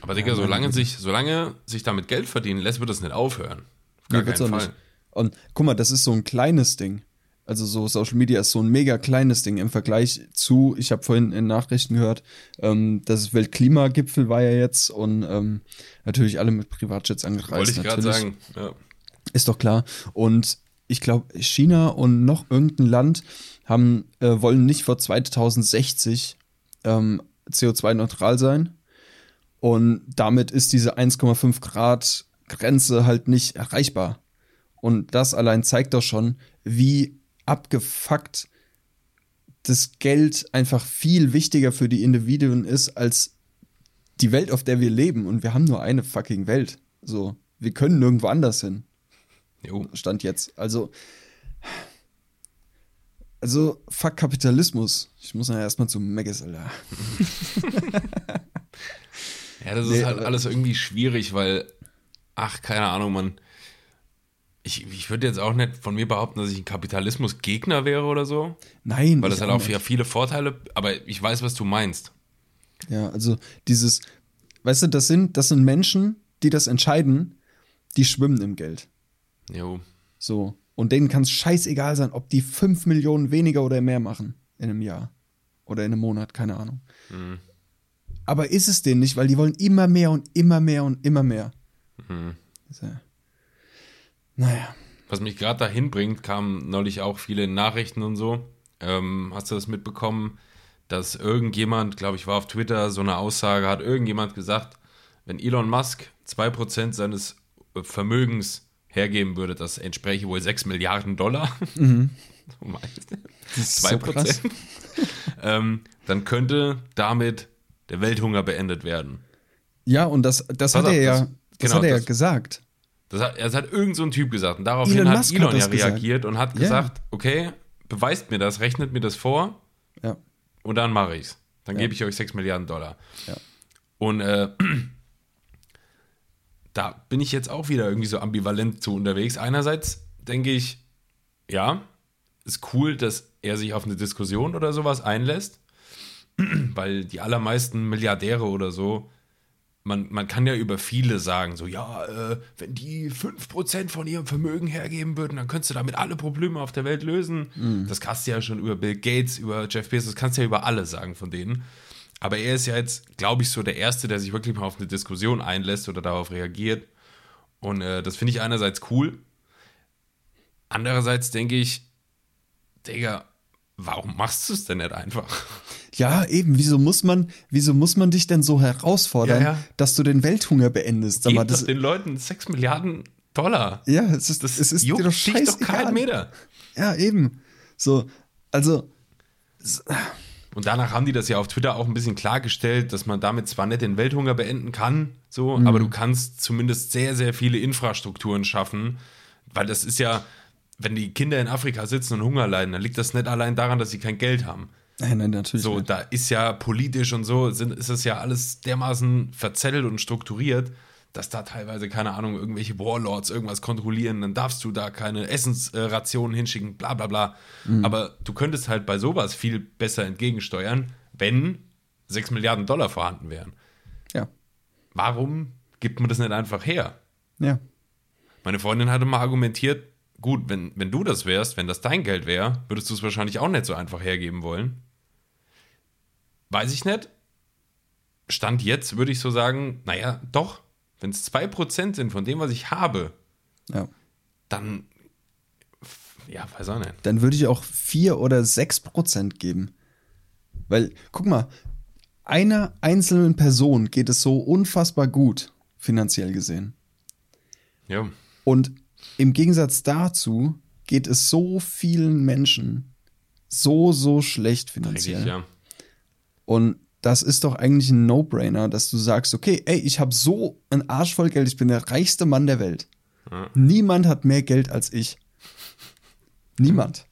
Aber Digga, solange sich, solange sich damit Geld verdienen lässt, wird das nicht aufhören. Auf gar Nee, keinen Fall. nicht. Und guck mal, das ist so ein kleines Ding. Also so Social Media ist so ein mega kleines Ding im Vergleich zu, ich habe vorhin in Nachrichten gehört, ähm, das Weltklimagipfel war ja jetzt und ähm, natürlich alle mit Privatjets angereist. Wollte ich gerade sagen. Ja. Ist doch klar. Und ich glaube, China und noch irgendein Land haben, äh, wollen nicht vor 2060 ähm, CO2-neutral sein. Und damit ist diese 1,5 Grad Grenze halt nicht erreichbar. Und das allein zeigt doch schon, wie abgefuckt das Geld einfach viel wichtiger für die Individuen ist als die Welt, auf der wir leben. Und wir haben nur eine fucking Welt. So, wir können nirgendwo anders hin. Jo. Stand jetzt. Also, also, fuck Kapitalismus. Ich muss ja erstmal zum Megas, Alter. Ja, das Nee, ist halt alles irgendwie schwierig, weil, ach, keine Ahnung, man. Ich, ich würde jetzt auch nicht von mir behaupten, dass ich ein Kapitalismusgegner wäre oder so, Nein. weil das halt auch nicht. viele Vorteile, aber ich weiß, was du meinst. Ja, also dieses, weißt du, das sind, das sind Menschen, die das entscheiden, die schwimmen im Geld. Jo. So. Und denen kann es scheißegal sein, ob die 5 Millionen weniger oder mehr machen in einem Jahr. Oder in einem Monat, keine Ahnung. Mhm. Aber ist es denen nicht, weil die wollen immer mehr und immer mehr und immer mehr. Mhm. So. Naja. Was mich gerade dahin bringt, kamen neulich auch viele Nachrichten und so. Ähm, hast du das mitbekommen, dass irgendjemand, glaube ich, war auf Twitter, so eine Aussage hat, irgendjemand gesagt, wenn Elon Musk 2% seines äh, Vermögens hergeben würde, das entspräche wohl 6 Milliarden Dollar. Du meinst, ist 2%. so krass. ähm, dann könnte damit der Welthunger beendet werden. Ja, und das, das Pass hat er ja, das- das, genau, hat er ja das- gesagt. Das hat, das hat irgend so ein Typ gesagt. Und daraufhin Elon hat Musk hat Elon ja das gesagt. reagiert und hat Ja. gesagt, okay, beweist mir das, rechnet mir das vor Ja. und dann mache ich's. Dann Ja. gebe ich euch 6 Milliarden Dollar. Ja. Und äh, da bin ich jetzt auch wieder irgendwie so ambivalent zu unterwegs. Einerseits denke ich, ja, ist cool, dass er sich auf eine Diskussion oder sowas einlässt, weil die allermeisten Milliardäre oder so, man, man kann ja über viele sagen, so, ja, äh, wenn die 5% von ihrem Vermögen hergeben würden, dann könntest du damit alle Probleme auf der Welt lösen. Das kannst du ja schon über Bill Gates, über Jeff Bezos, das kannst du ja über alle sagen von denen. Aber er ist ja jetzt, glaube ich, so der Erste, der sich wirklich mal auf eine Diskussion einlässt oder darauf reagiert. Und äh, das finde ich einerseits cool. Andererseits denke ich, Digga, warum machst du es denn nicht einfach? Ja, eben, wieso muss man, wieso muss man dich denn so herausfordern, Ja, ja. dass du den Welthunger beendest? Sag mal, Gib das, den Leuten 6 Milliarden Dollar. ja, es ist, Das es ist juckt dir doch dich doch scheißegal. keinen Meter. Ja, eben. So, also, Und danach haben die das ja auf Twitter auch ein bisschen klargestellt, dass man damit zwar nicht den Welthunger beenden kann, so, Mhm. aber du kannst zumindest sehr, sehr viele Infrastrukturen schaffen, weil das ist ja, wenn die Kinder in Afrika sitzen und Hunger leiden, dann liegt das nicht allein daran, dass sie kein Geld haben. Nein, nein, natürlich So, nicht. da ist ja politisch und so, sind, ist das ja alles dermaßen verzettelt und strukturiert, dass da teilweise, keine Ahnung, irgendwelche Warlords irgendwas kontrollieren, dann darfst du da keine Essensrationen hinschicken, bla bla bla. Aber du könntest halt bei sowas viel besser entgegensteuern, wenn 6 Milliarden Dollar vorhanden wären. Ja, Warum gibt man das nicht einfach her? ja. Meine Freundin hatte mal argumentiert, gut, wenn, wenn du das wärst, wenn das dein Geld wäre, würdest du es wahrscheinlich auch nicht so einfach hergeben wollen. Weiß ich nicht. Stand jetzt würde ich so sagen, naja, doch, wenn es 2% sind von dem, was ich habe, ja. dann, ja, weiß auch nicht. Dann würde ich auch 4 oder 6 Prozent geben. Weil, guck mal, einer einzelnen Person geht es so unfassbar gut, finanziell gesehen. Ja, Und im Gegensatz dazu geht es so vielen Menschen so, so schlecht finanziell. ja. Und das ist doch eigentlich ein No-Brainer, dass du sagst, okay, ey, ich habe so ein Arsch voll Geld, ich bin der reichste Mann der Welt. Ja. Niemand hat mehr Geld als ich. Niemand.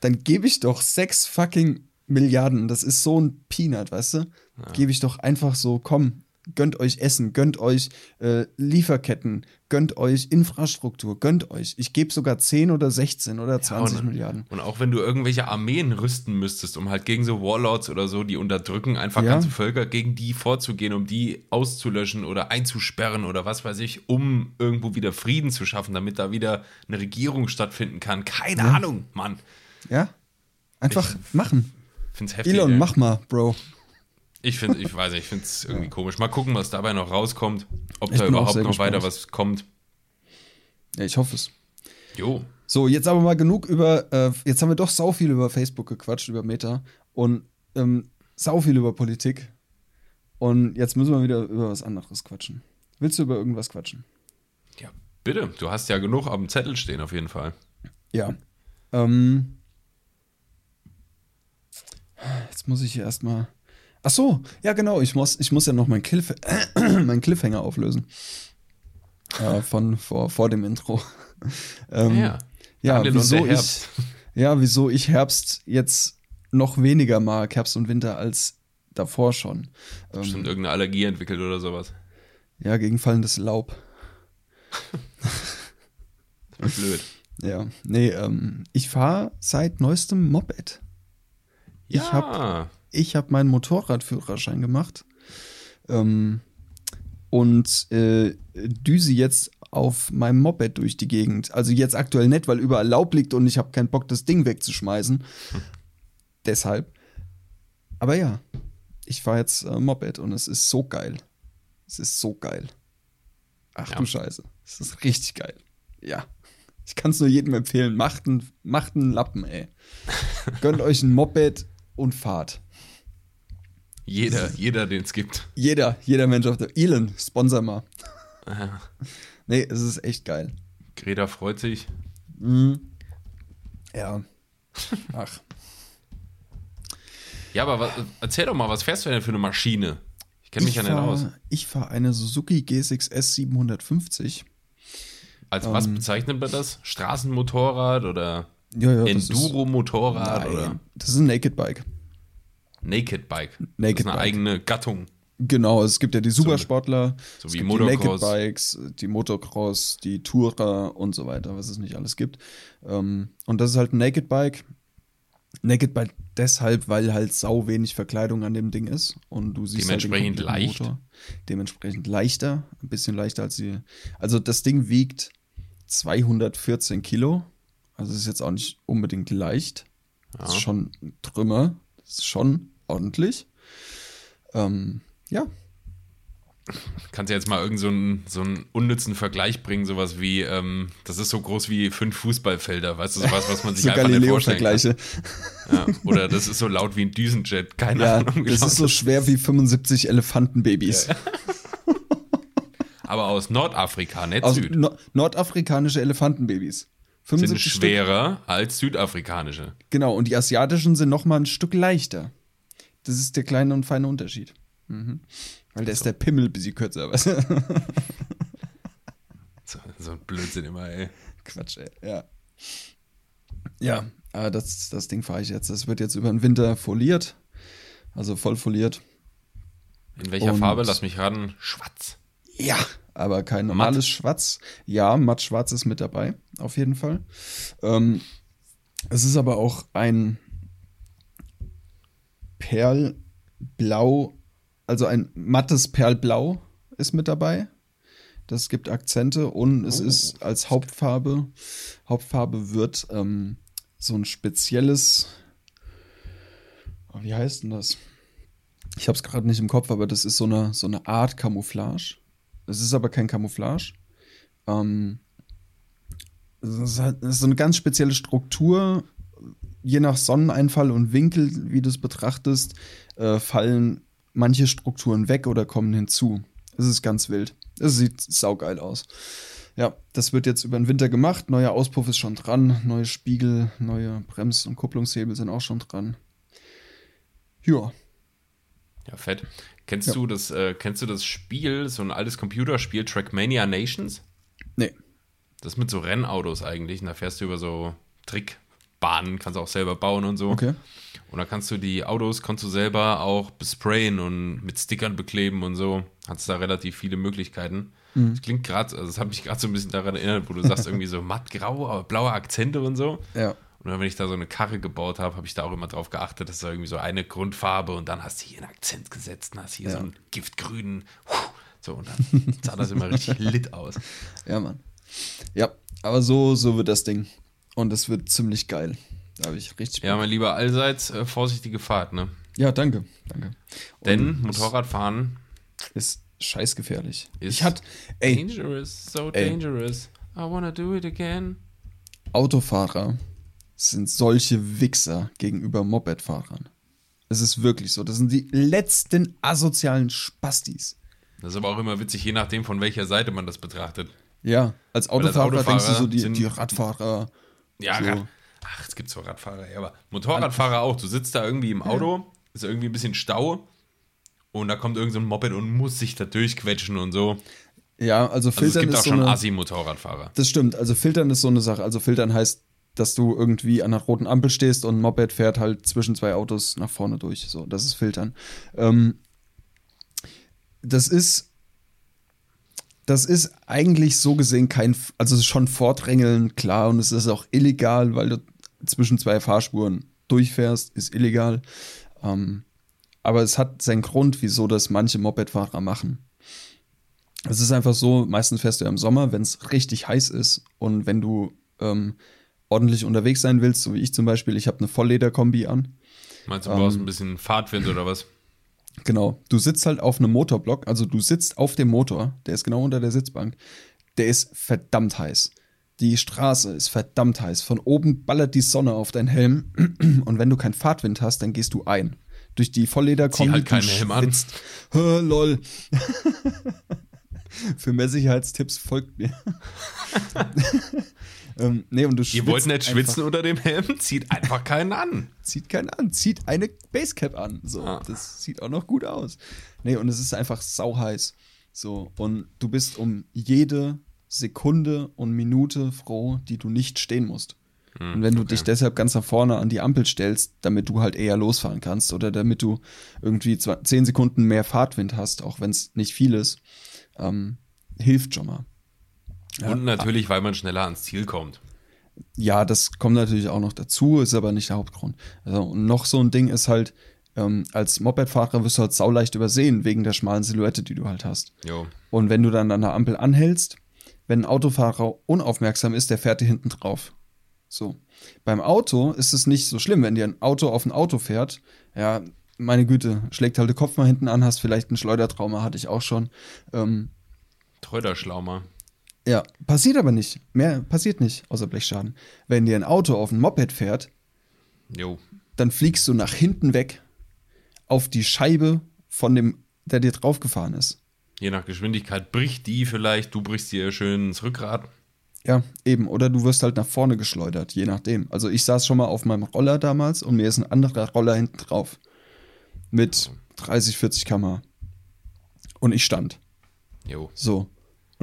Dann gebe ich doch sechs fucking Milliarden. Das ist so ein Peanut, weißt du? Gebe ich doch einfach so, komm, gönnt euch Essen, gönnt euch äh, Lieferketten, gönnt euch Infrastruktur, gönnt euch. Ich gebe sogar 10 oder 16 oder 20 und, Milliarden. Und auch wenn du irgendwelche Armeen rüsten müsstest, um halt gegen so Warlords oder so, die unterdrücken, einfach Ja. ganze Völker gegen die vorzugehen, um die auszulöschen oder einzusperren oder was weiß ich, um irgendwo wieder Frieden zu schaffen, damit da wieder eine Regierung stattfinden kann. Keine Ahnung, Mann. Ja? Einfach machen. Find's heftig. Elon, ey. mach mal, Bro. Ich finde, ich weiß nicht, ich finde es irgendwie komisch. Mal gucken, was dabei noch rauskommt. Ob Ich da überhaupt noch weiter gespannt. was kommt. Ja, ich hoffe es. Jo. So, jetzt aber mal genug über, äh, jetzt haben wir doch sau viel über Facebook gequatscht, über Meta und ähm, sau viel über Politik. Und jetzt müssen wir wieder über was anderes quatschen. Willst du über irgendwas quatschen? Ja, bitte. Du hast ja genug auf dem Zettel stehen, auf jeden Fall. Ja. Ähm, jetzt muss ich hier erstmal. Ach so, ja genau, ich muss, ich muss ja noch meinen Cliff, meinen Cliffhanger auflösen. Äh, von vor, vor dem Intro. ähm, Ja. ja, und wieso ich, Herbst. ja, wieso ich Herbst jetzt noch weniger mag, Herbst und Winter, als davor schon. Bestimmt Ähm, irgendeine Allergie entwickelt oder sowas. ja, gegen fallendes Laub. Blöd. Ja, nee, ähm, ich fahre seit neuestem Moped. Ich Ja. Ich habe meinen Motorradführerschein gemacht ähm, und äh, düse jetzt auf meinem Moped durch die Gegend. Also jetzt aktuell nicht, weil überall Laub liegt und ich habe keinen Bock, das Ding wegzuschmeißen. Deshalb. Aber ja, ich fahre jetzt äh, Moped und es ist so geil. Es ist so geil. Ach Ja. du Scheiße. Es ist richtig geil. Ja. Ich kann es nur jedem empfehlen. Macht einen macht einen Lappen, ey. Gönnt euch ein Moped und fahrt. Jeder, jeder, den es gibt. Jeder, jeder Mensch auf der. Elon, sponsor mal. Ah, Nee, es ist echt geil. Greta freut sich. Ja. Ach. Ja, aber was, erzähl doch mal, was fährst du denn für eine Maschine? Ich kenne mich ja nicht aus. fahr- ich fahre eine Suzuki G6S 750. Als was ähm, bezeichnet man das? Straßenmotorrad oder Ja, ja, Enduro-Motorrad oder das ist ein Naked Bike. Naked Bike? das Naked ist eine Bike. eigene Gattung. Genau, es gibt ja die Supersportler, so es wie Motocross. die Naked Bikes, die Motocross, die Tourer und so weiter, was es nicht alles gibt. Ähm, und das ist halt ein Naked Bike. Naked Bike deshalb, weil halt sau wenig Verkleidung an dem Ding ist und du siehst Dementsprechend halt den kompletten leicht. Motor. Dementsprechend leichter, ein bisschen leichter als die. Also das Ding wiegt 214 Kilo, also es ist jetzt auch nicht unbedingt leicht. Das ist schon Trümmer, das ist schon ordentlich. Ähm, ja, Kannst du jetzt mal irgendeinen so einen- so einen unnützen Vergleich bringen, sowas wie, ähm, das ist so groß wie fünf Fußballfelder, weißt du, sowas, was man sich so einfach nicht vorstellen kann. Galileo-Vergleiche. Ja, oder das ist so laut wie ein Düsenjet, keine Ja, Ahnung. das ist so schwer wie 75 Elefantenbabys. Aber aus Nordafrika, nicht Aus Süd. no nordafrikanische Elefantenbabys. Sind 75 Stück. schwerer als südafrikanische. Genau, und die asiatischen sind noch mal ein Stück leichter. Das ist der kleine und feine Unterschied. Mhm. Weil da ist der Pimmel ein bisschen kürzer. Weißt du? So, so ein Blödsinn immer, ey. Quatsch, ey. Ja. Ja, äh, das, das Ding fahre ich jetzt. Das wird jetzt über den Winter foliert. Also voll foliert. In welcher Und- Farbe? Lass mich raten. Schwarz. Ja, aber kein normales Schwarz. Ja, matt schwarz ist mit dabei, auf jeden Fall. Ähm, es ist aber auch ein Perlblau, also ein mattes Perlblau ist mit dabei. Das gibt Akzente und es Oh, ist als Hauptfarbe, Hauptfarbe wird ähm, so ein spezielles, oh, wie heißt denn das? Ich habe es gerade nicht im Kopf, aber das ist so eine, so eine Art Camouflage. Es ist aber kein Camouflage. Ähm, es ist, halt, es ist so eine ganz spezielle Struktur. Je nach Sonneneinfall und Winkel, wie du es betrachtest, äh, fallen manche Strukturen weg oder kommen hinzu. Es ist ganz wild. Es sieht saugeil aus. Ja, das wird jetzt über den Winter gemacht. Neuer Auspuff ist schon dran. Neue Spiegel, neue Brems- und Kupplungshebel sind auch schon dran. Ja. Ja, fett. Kennst du das, äh, kennst du das Spiel, so ein altes Computerspiel, Trackmania Nations? Nee. Das ist mit so Rennautos eigentlich. Und da fährst du über so Trickbahnen, kannst auch selber bauen und so. Okay. Und da kannst du die Autos, kannst du selber auch besprayen und mit Stickern bekleben und so. Hast da relativ viele Möglichkeiten. Das klingt gerade, also das hat mich gerade so ein bisschen daran erinnert, wo du sagst irgendwie so mattgrau, aber blaue Akzente und so. Ja. Und dann, wenn ich da so eine Karre gebaut habe, habe ich da auch immer drauf geachtet, dass da irgendwie so eine Grundfarbe und dann hast du hier einen Akzent gesetzt und hast hier Ja. so einen giftgrünen. So, und dann sah das immer richtig lit aus. Ja, Mann. Ja, aber so, so wird das Ding. Und es wird ziemlich geil. Da habe ich richtig Ja, mein Lieber, allseits äh, vorsichtige Fahrt, ne? Ja, danke. Danke. Und Denn Motorradfahren ist scheißgefährlich. Ist ich hatte, ey, dangerous, so Ey. dangerous. I wanna do it again. Autofahrer sind solche Wichser gegenüber Mopedfahrern. Es ist wirklich so. Das sind die letzten asozialen Spastis. Das ist aber auch immer witzig, je nachdem, von welcher Seite man das betrachtet. Ja, als als Autofahrer, denkst du Autofahrer so, die, die Radfahrer. Ja, So. Rad, ach, es gibt so Radfahrer, ja, aber Motorradfahrer auch. Du sitzt da irgendwie im Auto, ist irgendwie ein bisschen Stau und da kommt irgend so ein Moped und muss sich da durchquetschen und so. Ja, also Also es Filtern gibt auch so schon eine, Assi-Motorradfahrer. Das stimmt. Also Filtern ist so eine Sache. Also Filtern heißt, dass du irgendwie an einer roten Ampel stehst und ein Moped fährt halt zwischen zwei Autos nach vorne durch. So, das ist Filtern. Ähm, das ist, das ist eigentlich so gesehen kein, also es ist schon Vordrängeln, klar, und es ist auch illegal, weil du zwischen zwei Fahrspuren durchfährst, ist illegal. Ähm, aber es hat seinen Grund, wieso das manche Mopedfahrer machen. Es ist einfach so, meistens fährst du ja im Sommer, wenn es richtig heiß ist und wenn du ähm, ordentlich unterwegs sein willst, so wie ich zum Beispiel, ich habe eine Volllederkombi an. Meinst du, Ähm. du brauchst ein bisschen Fahrtwind oder was? Genau, du sitzt halt auf einem Motorblock, also du sitzt auf dem Motor, der ist genau unter der Sitzbank. Der ist verdammt heiß. Die Straße ist verdammt heiß. Von oben ballert die Sonne auf deinen Helm und wenn du keinen Fahrtwind hast, dann gehst du ein. Durch die Volllederkombi. Zieh halt keinen Helm an. Hä, lol. Für mehr Sicherheitstipps folgt mir. ähm, nee, und du Ihr wollt nicht einfach- schwitzen unter dem Helm? Zieht einfach keinen an. zieht keinen an, zieht eine Basecap an. So, Ah. das sieht auch noch gut aus. Nee, und es ist einfach sauheiß. So, und du bist um jede Sekunde und Minute froh, die du nicht stehen musst. und wenn du okay. dich deshalb ganz nach vorne an die Ampel stellst, damit du halt eher losfahren kannst oder damit du irgendwie zwei, zehn Sekunden mehr Fahrtwind hast, auch wenn es nicht viel ist, ähm, hilft schon mal. Und natürlich, weil man schneller ans Ziel kommt. Ja, das kommt natürlich auch noch dazu, ist aber nicht der Hauptgrund. Also, noch so ein Ding ist halt, ähm, als Mopedfahrer wirst du halt sauleicht übersehen, wegen der schmalen Silhouette, die du halt hast. Jo. Und wenn du dann an der Ampel anhältst, wenn ein Autofahrer unaufmerksam ist, der fährt dir hinten drauf. So. Beim Auto ist es nicht so schlimm, wenn dir ein Auto auf ein Auto fährt. Ja, meine Güte, schlägt halt den Kopf mal hinten an, hast vielleicht ein Schleudertrauma, hatte ich auch schon. Ähm, Treuderschlaumer. Ja, passiert aber nicht. Mehr passiert nicht, außer Blechschaden. Wenn dir ein Auto auf ein Moped fährt, Jo. dann fliegst du nach hinten weg auf die Scheibe von dem, der dir draufgefahren ist. Je nach Geschwindigkeit bricht die vielleicht, du brichst dir schön ins Rückgrat. Ja, eben. Oder du wirst halt nach vorne geschleudert, je nachdem. Also ich saß schon mal auf meinem Roller damals und mir ist ein anderer Roller hinten drauf. Mit 30, 40 km Und ich stand. Jo. So.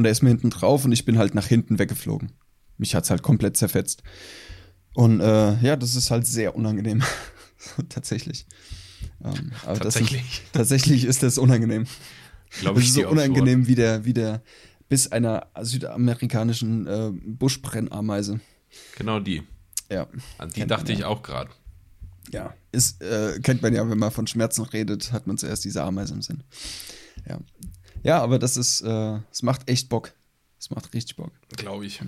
Und er ist mir hinten drauf und ich bin halt nach hinten weggeflogen. Mich hat's halt komplett zerfetzt. Und äh, ja, das ist halt sehr unangenehm. tatsächlich. Ähm, aber Das Tatsächlich. ist, tatsächlich ist das unangenehm. Glaube Das ich ist so unangenehm wie der, wie der bis einer südamerikanischen äh, Buschbrennameise. Genau die. Ja. An die dachte man ich ja. auch gerade. Ja. Ist, äh, kennt man ja, wenn man von Schmerzen redet, hat man zuerst diese Ameise im Sinn. Ja. Ja, aber das ist, äh, es macht echt Bock. Es macht richtig Bock. Glaube ich.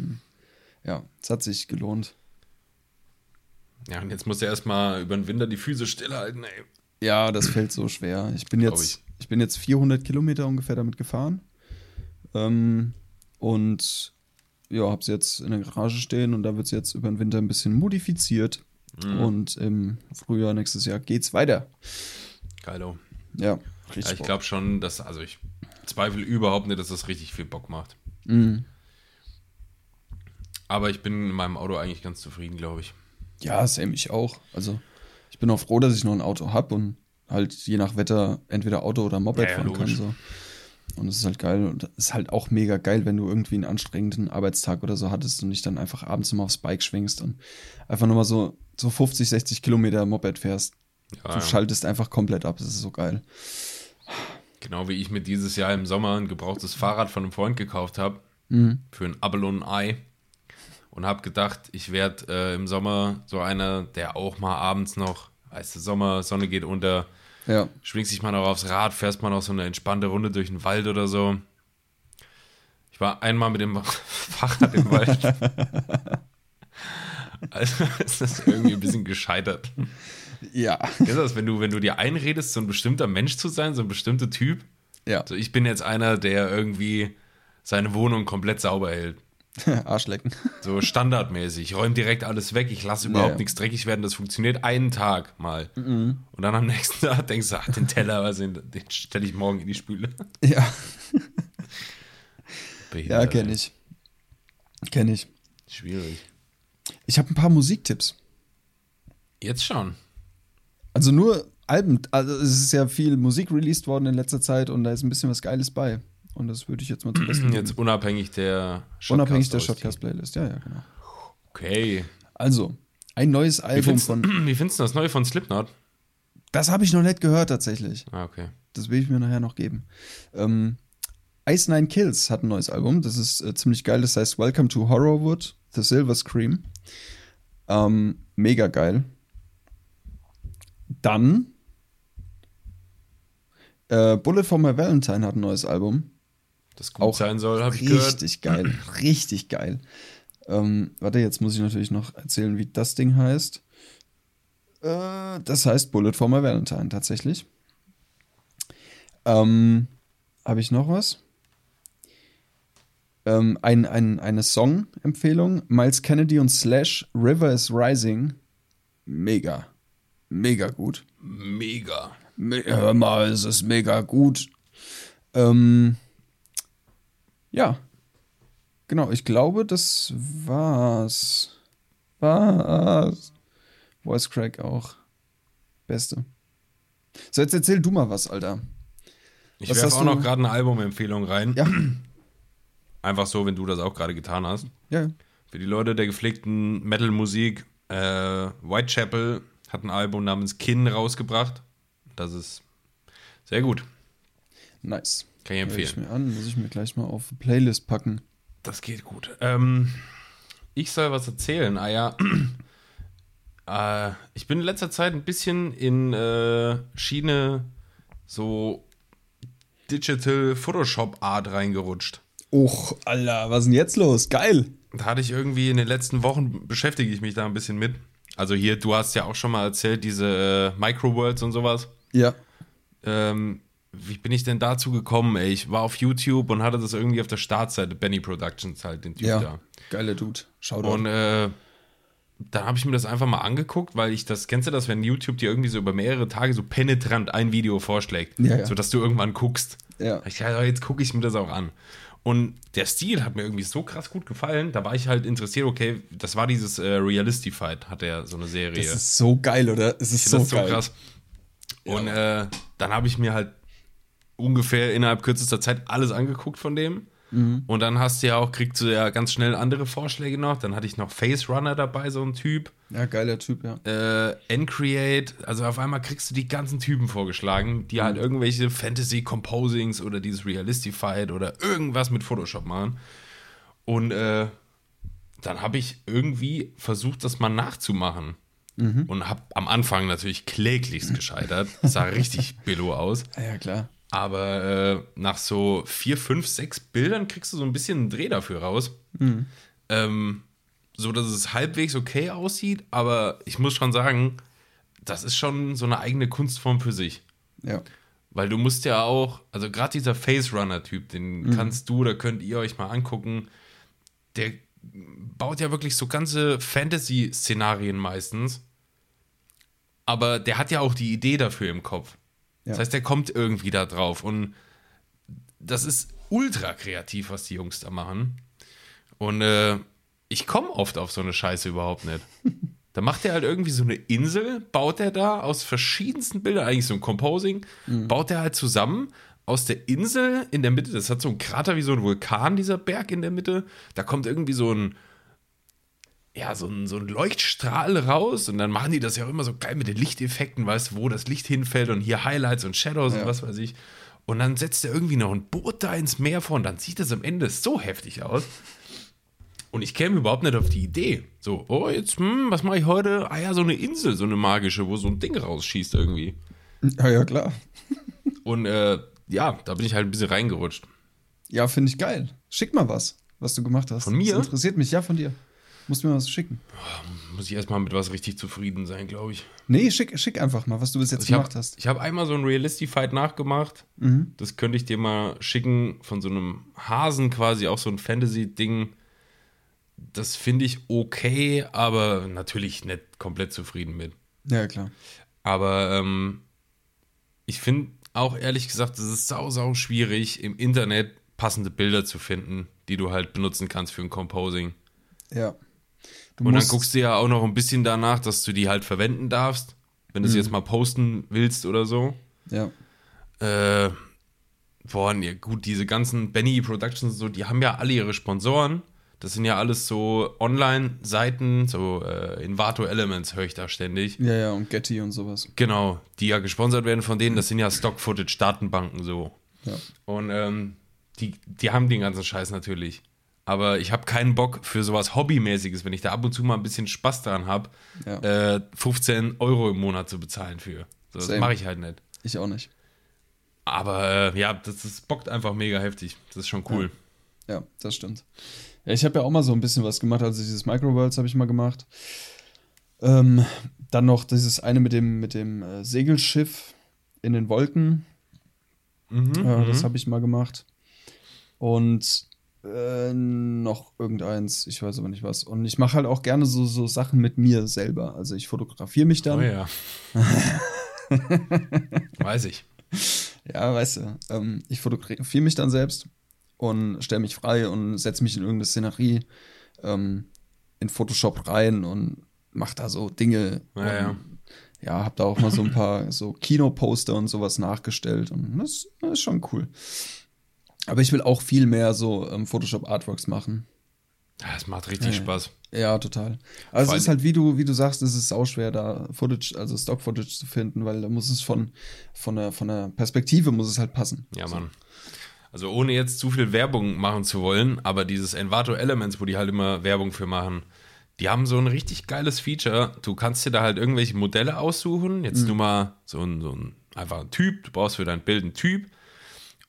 Ja, es hat sich gelohnt. Ja, und jetzt muss er erstmal über den Winter die Füße stillhalten, ey. Ja, das fällt so schwer. Ich bin jetzt, ich. ich. bin jetzt 400 Kilometer ungefähr damit gefahren. Ähm, und ja, habe sie jetzt in der Garage stehen und da wird sie jetzt über den Winter ein bisschen modifiziert. Mhm. Und im Frühjahr nächstes Jahr geht's weiter. Geilo. Ja, richtig. Ja, ich glaube schon, dass, also ich zweifle überhaupt nicht, dass das richtig viel Bock macht. Mhm. Aber ich bin in meinem Auto eigentlich ganz zufrieden, glaube ich. Ja, same ich auch. Also ich bin auch froh, dass ich noch ein Auto habe und halt je nach Wetter entweder Auto oder Moped Ja, ja, fahren kann. logisch. So. Und es ist halt geil. Und es ist halt auch mega geil, wenn du irgendwie einen anstrengenden Arbeitstag oder so hattest und dich dann einfach abends immer aufs Bike schwingst und einfach nochmal so, so 50, 60 Kilometer Moped fährst. Ja, Du schaltest einfach komplett ab. Das ist so geil. Genau wie ich mir dieses Jahr im Sommer ein gebrauchtes Fahrrad von einem Freund gekauft habe. Mhm. Für ein Apfel und ein Ei. Und habe gedacht, ich werde äh, im Sommer so einer, der auch mal abends noch, weißt du, Sommer, Sonne geht unter, Ja. schwingst dich mal noch aufs Rad, fährst mal noch so eine entspannte Runde durch den Wald oder so. Ich war einmal mit dem Fahrrad im Wald. Also ist das irgendwie ein bisschen gescheitert. Ja. Du das, wenn du, wenn du dir einredest, so ein bestimmter Mensch zu sein, so ein bestimmter Typ? Ja. Also ich bin jetzt einer, der irgendwie seine Wohnung komplett sauber hält. Arschlecken. So standardmäßig. Ich räume direkt alles weg, ich lasse überhaupt Ja. nichts dreckig werden. Das funktioniert einen Tag mal. Mhm. Und dann am nächsten Tag denkst du, ach, den Teller, also den, den stelle ich morgen in die Spüle. Ja. Ja, kenne ich. Kenne ich. Schwierig. Ich habe ein paar Musiktipps. Jetzt schon. Also nur Alben. Also es ist ja viel Musik released worden in letzter Zeit und da ist ein bisschen was Geiles bei. Und das würde ich jetzt mal zum Besten geben. Jetzt unabhängig der Unabhängig der. Shotcast-Playlist. Ja, ja, genau. Okay. Also, ein neues Wie Album findest, von. wie findest du das neue von Slipknot? Das habe ich noch nicht gehört tatsächlich. Ah, okay. Das will ich mir nachher noch geben. Ähm, Ice Nine Kills hat ein neues Album. Das ist äh, ziemlich geil. Das heißt Welcome to Horrorwood, The Silver Scream. Ähm, mega geil. Dann äh, Bullet for My Valentine hat ein neues Album. Das gut Auch sein soll, habe ich gehört. Richtig geil. Richtig geil. Ähm, warte, jetzt muss ich natürlich noch erzählen, wie das Ding heißt. Äh, das heißt Bullet for My Valentine tatsächlich. Ähm, Habe ich noch was? Ähm, ein, ein, eine Song-Empfehlung. Miles Kennedy und Slash River is Rising. Mega. Mega gut. Mega. Me- Hör mal, es ist mega gut. Ähm, ja. Genau, ich glaube, das war's. Was? Voice Crack auch. Beste. So, jetzt erzähl du mal was, Alter. Ich Was werfe auch du- noch gerade eine Albumempfehlung rein. Ja. Einfach so, wenn du das auch gerade getan hast. Ja. Für die Leute der gepflegten Metal-Musik, äh, Whitechapel hat ein Album namens Kin rausgebracht. Das ist sehr gut. Nice. Kann ich Hör ich empfehlen. mir an, muss ich mir gleich mal auf die Playlist packen. Das geht gut. Ähm, ich soll was erzählen. Ah ja. äh, ich bin in letzter Zeit ein bisschen in äh, Schiene so Digital Photoshop Art reingerutscht. Och, Alter, was ist denn jetzt los? Geil. Da hatte ich irgendwie in den letzten Wochen beschäftige ich mich da ein bisschen mit. Also hier, du hast ja auch schon mal erzählt, diese äh, Microworlds und sowas. Ja. Ähm, wie bin ich denn dazu gekommen, ey? Ich war auf YouTube und hatte das irgendwie auf der Startseite, Benny Productions halt, den Typ Ja. da. Geiler Dude. Schau doch. Und äh, dann habe ich mir das einfach mal angeguckt, weil ich das, kennst du das, wenn YouTube dir irgendwie so über mehrere Tage so penetrant ein Video vorschlägt, Ja, ja. sodass du irgendwann guckst. Ja. Ich dachte, ja, jetzt gucke ich mir das auch an. Und der Stil hat mir irgendwie so krass gut gefallen, da war ich halt interessiert, okay, das war dieses äh, Realistified, hat er so eine Serie. Das ist so geil, oder? Es ist so, das so geil. krass. Und äh, dann habe ich mir halt ungefähr innerhalb kürzester Zeit alles angeguckt von dem. Mhm. Und dann hast du ja auch, kriegst du ja ganz schnell andere Vorschläge noch. Dann hatte ich noch Face Runner dabei, so ein Typ. Ja, geiler Typ, ja. Äh, Encreate, also auf einmal kriegst du die ganzen Typen vorgeschlagen, die Mhm. halt irgendwelche Fantasy Composings oder dieses Realistified oder irgendwas mit Photoshop machen. Und äh, dann habe ich irgendwie versucht, das mal nachzumachen. Mhm. Und habe am Anfang natürlich kläglichst gescheitert. Sah richtig billo aus. Ja, ja, klar. Aber äh, nach so vier, fünf, sechs Bildern kriegst du so ein bisschen einen Dreh dafür raus. Ähm, so dass es halbwegs okay aussieht, aber ich muss schon sagen, das ist schon so eine eigene Kunstform für sich. Ja. Weil du musst ja auch, also gerade dieser Face Runner-Typ, den kannst du oder könnt ihr euch mal angucken, der baut ja wirklich so ganze Fantasy-Szenarien meistens. Aber der hat ja auch die Idee dafür im Kopf. Das heißt, der kommt irgendwie da drauf. Und das ist ultra kreativ, was die Jungs da machen. Und äh, ich komme oft auf so eine Scheiße überhaupt nicht. Da macht er halt irgendwie so eine Insel, baut er da aus verschiedensten Bildern, eigentlich so ein Composing, baut er halt zusammen aus der Insel in der Mitte. Das hat so einen Krater wie so ein Vulkan, dieser Berg in der Mitte. Da kommt irgendwie so ein, ja, so ein, so ein Leuchtstrahl raus und dann machen die das ja auch immer so geil mit den Lichteffekten, weißt du, wo das Licht hinfällt und hier Highlights und Shadows Ja. und was weiß ich. Und dann setzt er irgendwie noch ein Boot da ins Meer vor und dann sieht das am Ende so heftig aus. Und ich käme überhaupt nicht auf die Idee. So, oh, jetzt, hm, was mache ich heute? Ah ja, so eine Insel, so eine magische, wo so ein Ding rausschießt irgendwie. Ja, ja, klar. Und äh, ja, da bin ich halt ein bisschen reingerutscht. Ja, finde ich geil. Schick mal was, was du gemacht hast. Von mir? Das interessiert mich, ja, von dir. Musst mir was schicken. Muss ich erstmal mit was richtig zufrieden sein, glaube ich. Nee, schick, schick einfach mal, was du bis jetzt Also ich habe gemacht hast. hab einmal so ein Realisty-Fight nachgemacht. Mhm. Das könnte ich dir mal schicken von so einem Hasen quasi, auch so ein Fantasy-Ding. Das finde ich okay, aber natürlich nicht komplett zufrieden mit. Ja, klar. Aber ähm, ich finde auch ehrlich gesagt, es ist sau, sau schwierig, im Internet passende Bilder zu finden, die du halt benutzen kannst für ein Composing. Ja. Du Und dann guckst du ja auch noch ein bisschen danach, dass du die halt verwenden darfst, wenn du Mhm. sie jetzt mal posten willst oder so. Ja. Äh, boah, nee, gut, diese ganzen Benny Productions und so, die haben ja alle ihre Sponsoren. Das sind ja alles so Online-Seiten, so äh, Invato Elements höre ich da ständig. Ja, ja, und Getty und sowas. Genau, die ja gesponsert werden von denen, das sind ja Stock-Footage-Datenbanken so. Ja. Und ähm, die, die haben den ganzen Scheiß natürlich. Aber ich habe keinen Bock für sowas Hobbymäßiges, wenn ich da ab und zu mal ein bisschen Spaß dran habe, Ja. äh, 15 Euro im Monat zu bezahlen für. So, das mache ich halt nicht. Ich auch nicht. Aber äh, ja, das, das bockt einfach mega heftig. Das ist schon cool. Ja, das stimmt. Ja, ich habe ja auch mal so ein bisschen was gemacht. Also dieses Microworlds habe ich mal gemacht. Ähm, dann noch dieses eine mit dem, mit dem äh, Segelschiff in den Wolken. Mhm, Äh, Das habe ich mal gemacht. Und äh, noch irgendeins, ich weiß aber nicht was. Und ich mache halt auch gerne so, so Sachen mit mir selber. Also ich fotografiere mich dann. Oh ja. Weiß ich. Ja, weißt du, ähm, ich fotografiere mich dann selbst und stelle mich frei und setze mich in irgendeine Szenerie ähm, in Photoshop rein und mache da so Dinge. Ja, ja. ja, hab da auch mal so ein paar so Kinoposter und sowas nachgestellt und das, das ist schon cool. Aber ich will auch viel mehr so ähm, Photoshop Artworks machen. Das macht richtig Ja. Spaß. Ja, total. Also Vor es ist halt, wie du, wie du sagst, es ist sauschwer, da Footage, also Stock-Footage zu finden, weil da muss es von, von, der, von der Perspektive muss es halt passen. Ja, Mann. Also ohne jetzt zu viel Werbung machen zu wollen, aber dieses Envato Elements, wo die halt immer Werbung für machen, die haben so ein richtig geiles Feature. Du kannst dir da halt irgendwelche Modelle aussuchen. Jetzt nur mal so ein, so ein einfach ein Typ. Du brauchst für dein Bild einen Typ.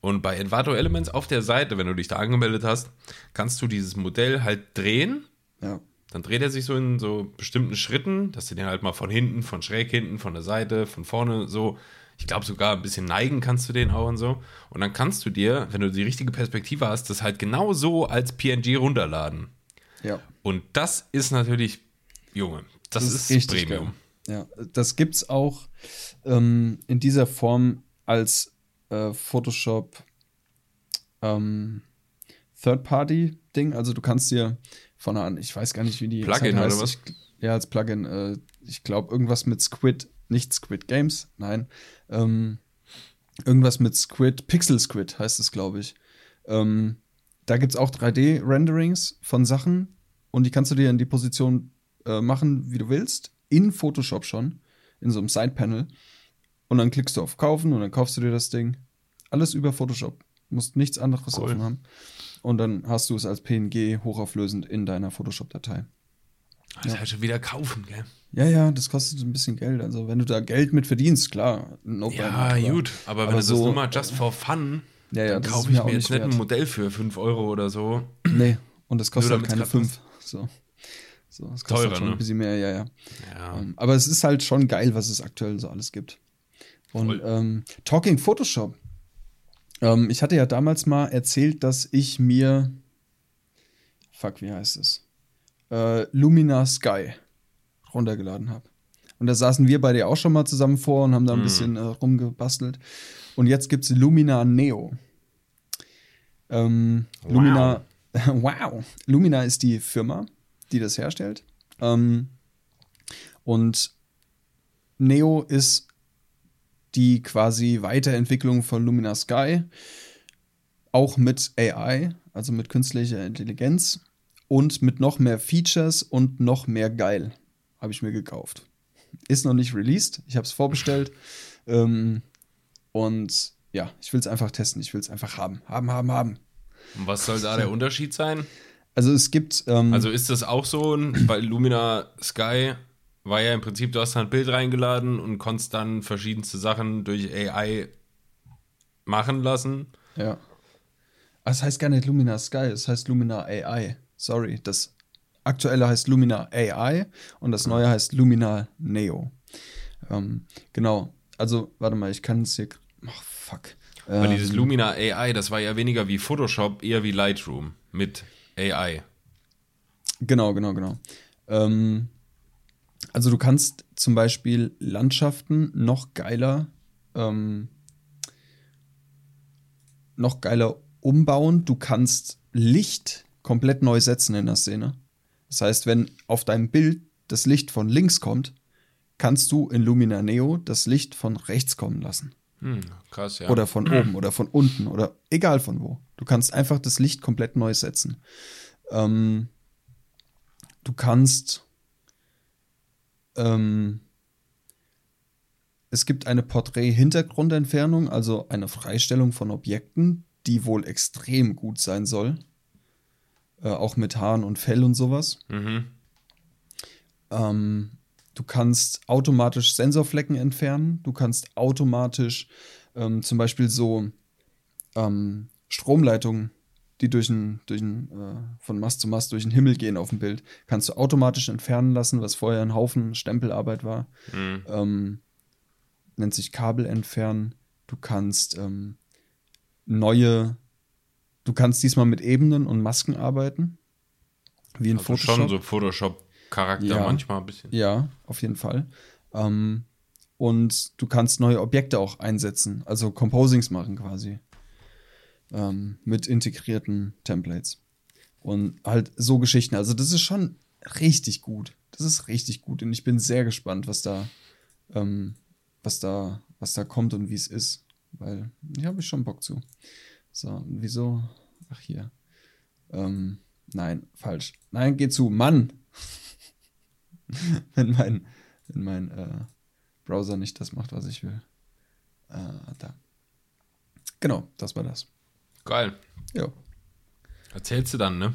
Und bei Envato Elements auf der Seite, wenn du dich da angemeldet hast, kannst du dieses Modell halt drehen. Ja. Dann dreht er sich so in so bestimmten Schritten, dass du den halt mal von hinten, von schräg hinten, von der Seite, von vorne so. Ich glaube sogar ein bisschen neigen kannst du den auch und so. Und dann kannst du dir, wenn du die richtige Perspektive hast, das halt genau so als PNG runterladen. Ja. Und das ist natürlich, Junge, das, ist, Premium. geil. Ja, das gibt's auch ähm, in dieser Form als äh, Photoshop ähm, Third-Party-Ding. Also du kannst dir von einer, ich weiß gar nicht, wie die Plugin Seite oder was? Ich, ja, als Plugin. Äh, ich glaube, irgendwas mit Squid, nicht Squid Games, nein. Ähm, irgendwas mit Squid, Pixel Squid heißt es, glaube ich. Ähm, da gibt es auch 3D-Renderings von Sachen und die kannst du dir in die Position äh, machen, wie du willst, in Photoshop schon, in so einem Side-Panel. Und dann klickst du auf Kaufen und dann kaufst du dir das Ding. Alles über Photoshop. Musst nichts anderes Cool. offen haben. Und dann hast du es als PNG hochauflösend in deiner Photoshop-Datei. Das ist halt schon wieder kaufen, gell? Ja, ja, das kostet ein bisschen Geld. Also, wenn du da Geld mit verdienst, klar. no Ja, brainer, aber- gut. Aber wenn du das so- nur mal just for fun, Ja, ja, dann das kaufe ich mir jetzt nicht nicht ein wert. Modell für 5 Euro oder so. Nee, und das kostet halt keine grad 5. So. so, das kostet Teurer, halt schon ne? ein bisschen mehr, ja, ja. Ja. Ähm, aber es ist halt schon geil, was es aktuell so alles gibt. Und ähm, Talking Photoshop. Ähm, ich hatte ja damals mal erzählt, dass ich mir. Fuck, wie heißt es? Äh, Lumina Sky runtergeladen habe. Und da saßen wir bei dir auch schon mal zusammen vor und haben da ein Hm. bisschen äh, rumgebastelt. Und jetzt gibt es Lumina Neo. Ähm, Wow. Lumina, wow. Lumina ist die Firma, die das herstellt. Ähm, Und Neo ist die quasi Weiterentwicklung von Lumina Sky, auch mit AI, also mit künstlicher Intelligenz und mit noch mehr Features und noch mehr geil. Habe ich mir gekauft. Ist noch nicht released, ich habe es vorbestellt. ähm, und ja, ich will es einfach testen, ich will es einfach haben. Haben, haben, haben. Und was soll da der Unterschied sein? Also es gibt. Ähm, Also ist das auch so ein, bei Lumina Sky war ja im Prinzip, du hast ein Bild reingeladen und konntest dann verschiedenste Sachen durch AI machen lassen. Ja. Ah, Es heißt gar nicht Lumina Sky, es heißt Lumina AI. Sorry, das aktuelle heißt Lumina AI und das neue heißt Lumina Neo. Ähm, genau. Also, warte mal, ich kann es hier. Ach, fuck. Weil Ähm, dieses Lumina AI, das war ja weniger wie Photoshop, eher wie Lightroom mit AI. Genau, genau, genau. Ähm, also du kannst zum Beispiel Landschaften noch geiler, ähm, noch geiler umbauen. Du kannst Licht komplett neu setzen in der Szene. Das heißt, wenn auf deinem Bild das Licht von links kommt, kannst du in Lumina Neo das Licht von rechts kommen lassen. Hm, krass, ja. Oder von oben oder von unten oder egal von wo. Du kannst einfach das Licht komplett neu setzen. Ähm, du kannst. Ähm, es gibt eine Porträt-Hintergrundentfernung, also eine Freistellung von Objekten, die wohl extrem gut sein soll. Äh, auch mit Haaren und Fell und sowas. Mhm. Ähm, du kannst automatisch Sensorflecken entfernen. Du kannst automatisch ähm, zum Beispiel so ähm, Stromleitungen, die durch ein, durch ein, äh, von Mast zu Mast durch den Himmel gehen auf dem Bild, kannst du automatisch entfernen lassen, was vorher ein Haufen Stempelarbeit war. Mhm. Ähm, nennt sich Kabel entfernen. Du kannst ähm, neue, du kannst diesmal mit Ebenen und Masken arbeiten. Wie in Also Photoshop. schon so Photoshop-Charakter Ja. manchmal ein bisschen. Ja, auf jeden Fall. Ähm, und du kannst neue Objekte auch einsetzen, also Composings machen quasi. Ähm, mit integrierten Templates. Und halt so Geschichten. Also, das ist schon richtig gut. Das ist richtig gut. Und ich bin sehr gespannt, was da, ähm, was da, was da kommt und wie es ist. Weil, hier habe ich schon Bock zu. So, wieso? Ach, hier. Ähm, nein, falsch. Nein, geh zu. Mann! wenn mein, wenn mein äh, Browser nicht das macht, was ich will. Äh, da. Genau, das war das. Geil. Ja. Erzählst du dann, ne?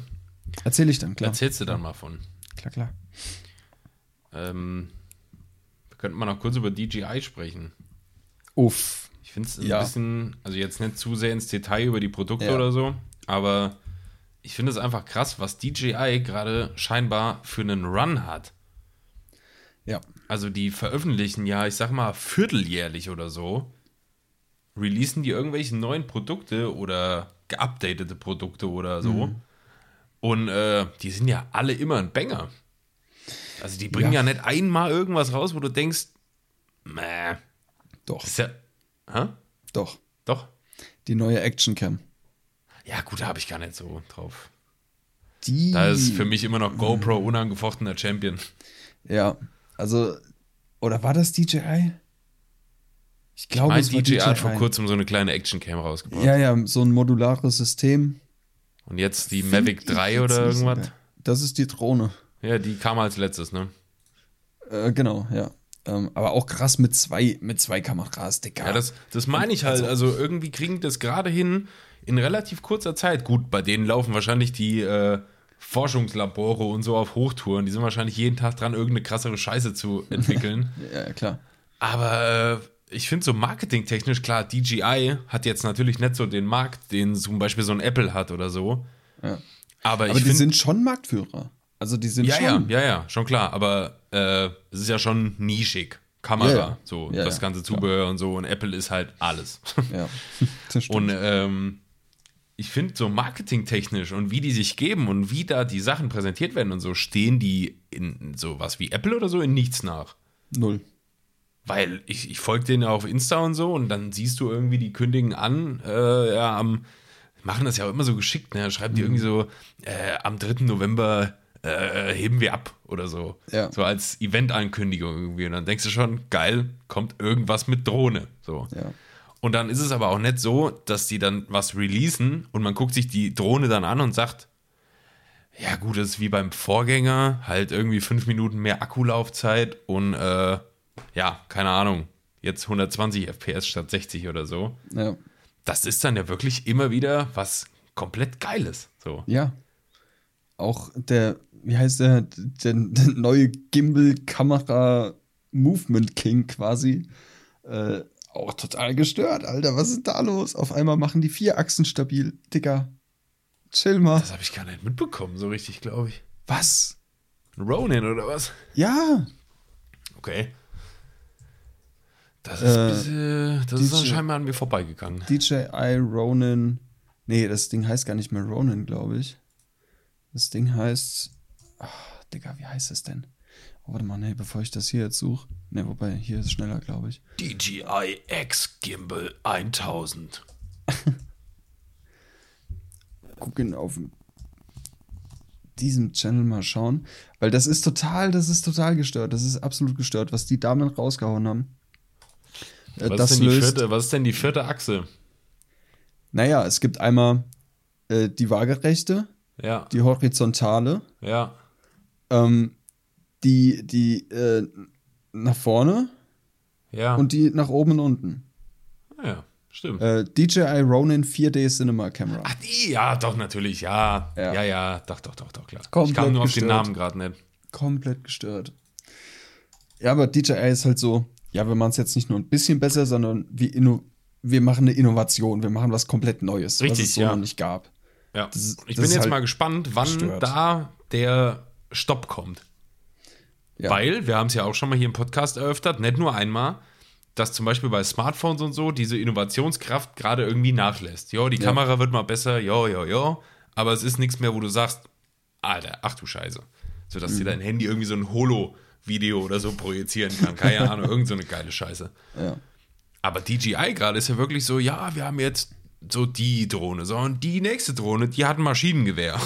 Erzähle ich dann, klar. Erzählst du dann mal von. Klar, klar. Ähm, wir könnten mal noch kurz über DJI sprechen. Uff. Ich finde es ein Ja. bisschen, also jetzt nicht zu sehr ins Detail über die Produkte Ja. oder so, aber ich finde es einfach krass, was DJI gerade scheinbar für einen Run hat. Ja. Also die veröffentlichen ja, ich sag mal, vierteljährlich oder so, releasen die irgendwelche neuen Produkte oder geupdatete Produkte oder so. Mhm. Und äh, die sind ja alle immer ein Banger. Also die bringen ja. Ja. nicht einmal irgendwas raus, wo du denkst, meh, Doch, ja, hä? doch. Doch. Die neue Action Cam. Ja, gut, da habe ich gar nicht so drauf. Die. Da ist für mich immer noch GoPro unangefochtener Champion. Ja, also. Oder war das DJI? Ich Ich glaube, es war DJI DJI. hat vor kurzem so eine kleine Actioncam rausgebracht. Ja, ja, so ein modulares System. Und jetzt die Find Mavic ich 3 jetzt oder so irgendwas. geil. Das ist die Drohne. Ja, die kam als letztes, ne? Äh, genau, ja. Ähm, aber auch krass mit zwei, mit zwei Kameras, Digga. Ja, das, das meine ich halt. Also irgendwie kriegen das gerade hin in relativ kurzer Zeit. Gut, bei denen laufen wahrscheinlich die äh, Forschungslabore und so auf Hochtouren. Die sind wahrscheinlich jeden Tag dran, irgendeine krassere Scheiße zu entwickeln. ja, ja, klar. Aber äh, ich finde so marketingtechnisch, klar, DJI hat jetzt natürlich nicht so den Markt, den zum Beispiel so ein Apple hat oder so. Ja. Aber, Aber ich die finde. sind schon Marktführer. Also die sind Ja, ja, schon. ja, ja, schon klar. Aber äh, es ist ja schon nischig. Kamera, Ja, ja. so Ja, das ja, ganze klar. Zubehör und so. Und Apple ist halt alles. Ja, das stimmt. Und ähm, ich finde so marketingtechnisch und wie die sich geben und wie da die Sachen präsentiert werden und so, stehen die in sowas wie Apple oder so in nichts nach. Null. Weil ich, ich folge denen ja auf Insta und so und dann siehst du irgendwie, die kündigen an, äh, ja, am, machen das ja auch immer so geschickt, ne? Schreibt die irgendwie so, äh, am 3. November äh, heben wir ab oder so. Ja. So als Event-Ankündigung irgendwie. Und dann denkst du schon, geil, kommt irgendwas mit Drohne. So. Ja. Und dann ist es aber auch nicht so, dass die dann was releasen und man guckt sich die Drohne dann an und sagt, ja gut, das ist wie beim Vorgänger, halt irgendwie fünf Minuten mehr Akkulaufzeit und äh, ja, keine Ahnung, jetzt 120 FPS statt 60 oder so. Ja. Das ist dann ja wirklich immer wieder was komplett Geiles. So. Ja. Auch der, wie heißt der, der, der neue Gimbal-Kamera Movement King quasi. Äh, auch total gestört, Alter. Was ist da los? Auf einmal machen die vier Achsen stabil. Digga. Chill mal. Das habe ich gar nicht mitbekommen, so richtig, glaube ich. Was? Ronin oder was? Ja. Okay. Das ist, Äh, bisschen, das ist dann DJ scheinbar an mir vorbeigegangen. DJI Ronin. Nee, das Ding heißt gar nicht mehr Ronin, glaube ich. Das Ding heißt. Ach, Digga, wie heißt es denn? Oh, warte mal, nee, bevor ich das hier jetzt suche. Ne, wobei, hier ist es schneller, glaube ich. DJI X Gimbal 1000. gucken auf diesem Channel mal schauen, weil das ist total, das ist total gestört, das ist absolut gestört, was die Damen rausgehauen haben. Äh, Was, das ist denn die löst, vierte, was ist denn die vierte Achse? naja, es gibt einmal äh, die waagerechte, Ja, die horizontale, ja. ähm, die, die äh, nach vorne Ja, und die nach oben und unten. ja, stimmt. Äh, DJI Ronin 4D Cinema Camera. Ach, die, ja, doch, natürlich, ja. Ja. Ja, ja, doch, doch, doch, doch, klar. ich Komplett kam nur auf gestört. den Namen gerade nicht. komplett gestört. Ja, aber DJI ist halt so, ja, wir machen es jetzt nicht nur ein bisschen besser, sondern wir, wir machen eine Innovation, wir machen was komplett Neues, was Richtig, es so ja. noch nicht gab. Ja. Das ich das bin jetzt halt mal gespannt, wann gestört. da der Stopp kommt. Ja. Weil, wir haben es ja auch schon mal hier im Podcast eröffnet, nicht nur einmal, dass zum Beispiel bei Smartphones und so diese Innovationskraft gerade irgendwie nachlässt. Jo, die Ja. Kamera wird mal besser, jo, jo, jo, aber es ist nichts mehr, wo du sagst, Alter, ach du Scheiße. So dass Mhm. dir dein Handy irgendwie so ein Holo-Video oder so projizieren kann. Keine Ahnung, irgend so eine geile Scheiße. Ja. Aber DJI gerade ist ja wirklich so, ja, wir haben jetzt so die Drohne, so und die nächste Drohne, die hat ein Maschinengewehr.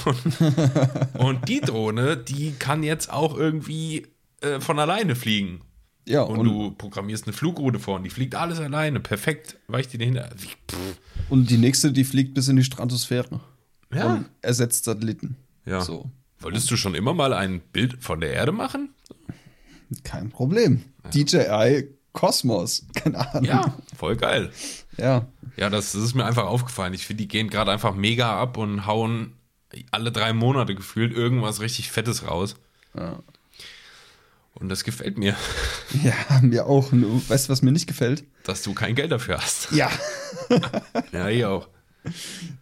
und die Drohne, die kann jetzt auch irgendwie äh, von alleine fliegen. Ja, Und, und, du programmierst eine Flugroute vor und die fliegt alles alleine. Perfekt, weicht die dahinter. Pff. und die nächste, die fliegt bis in die Stratosphäre Ja. und ersetzt Satelliten. ja. So, Wolltest du schon immer mal ein Bild von der Erde machen? Kein Problem. DJI Kosmos, keine Ahnung. Ja, voll geil. Ja, Ja, das, das ist mir einfach aufgefallen. Ich finde, die gehen gerade einfach mega ab und hauen alle drei Monate gefühlt irgendwas richtig Fettes raus. Ja. Und das gefällt mir, ja, mir auch. Weißt du, was mir nicht gefällt? dass du kein Geld dafür hast. Ja. Ja, ich auch.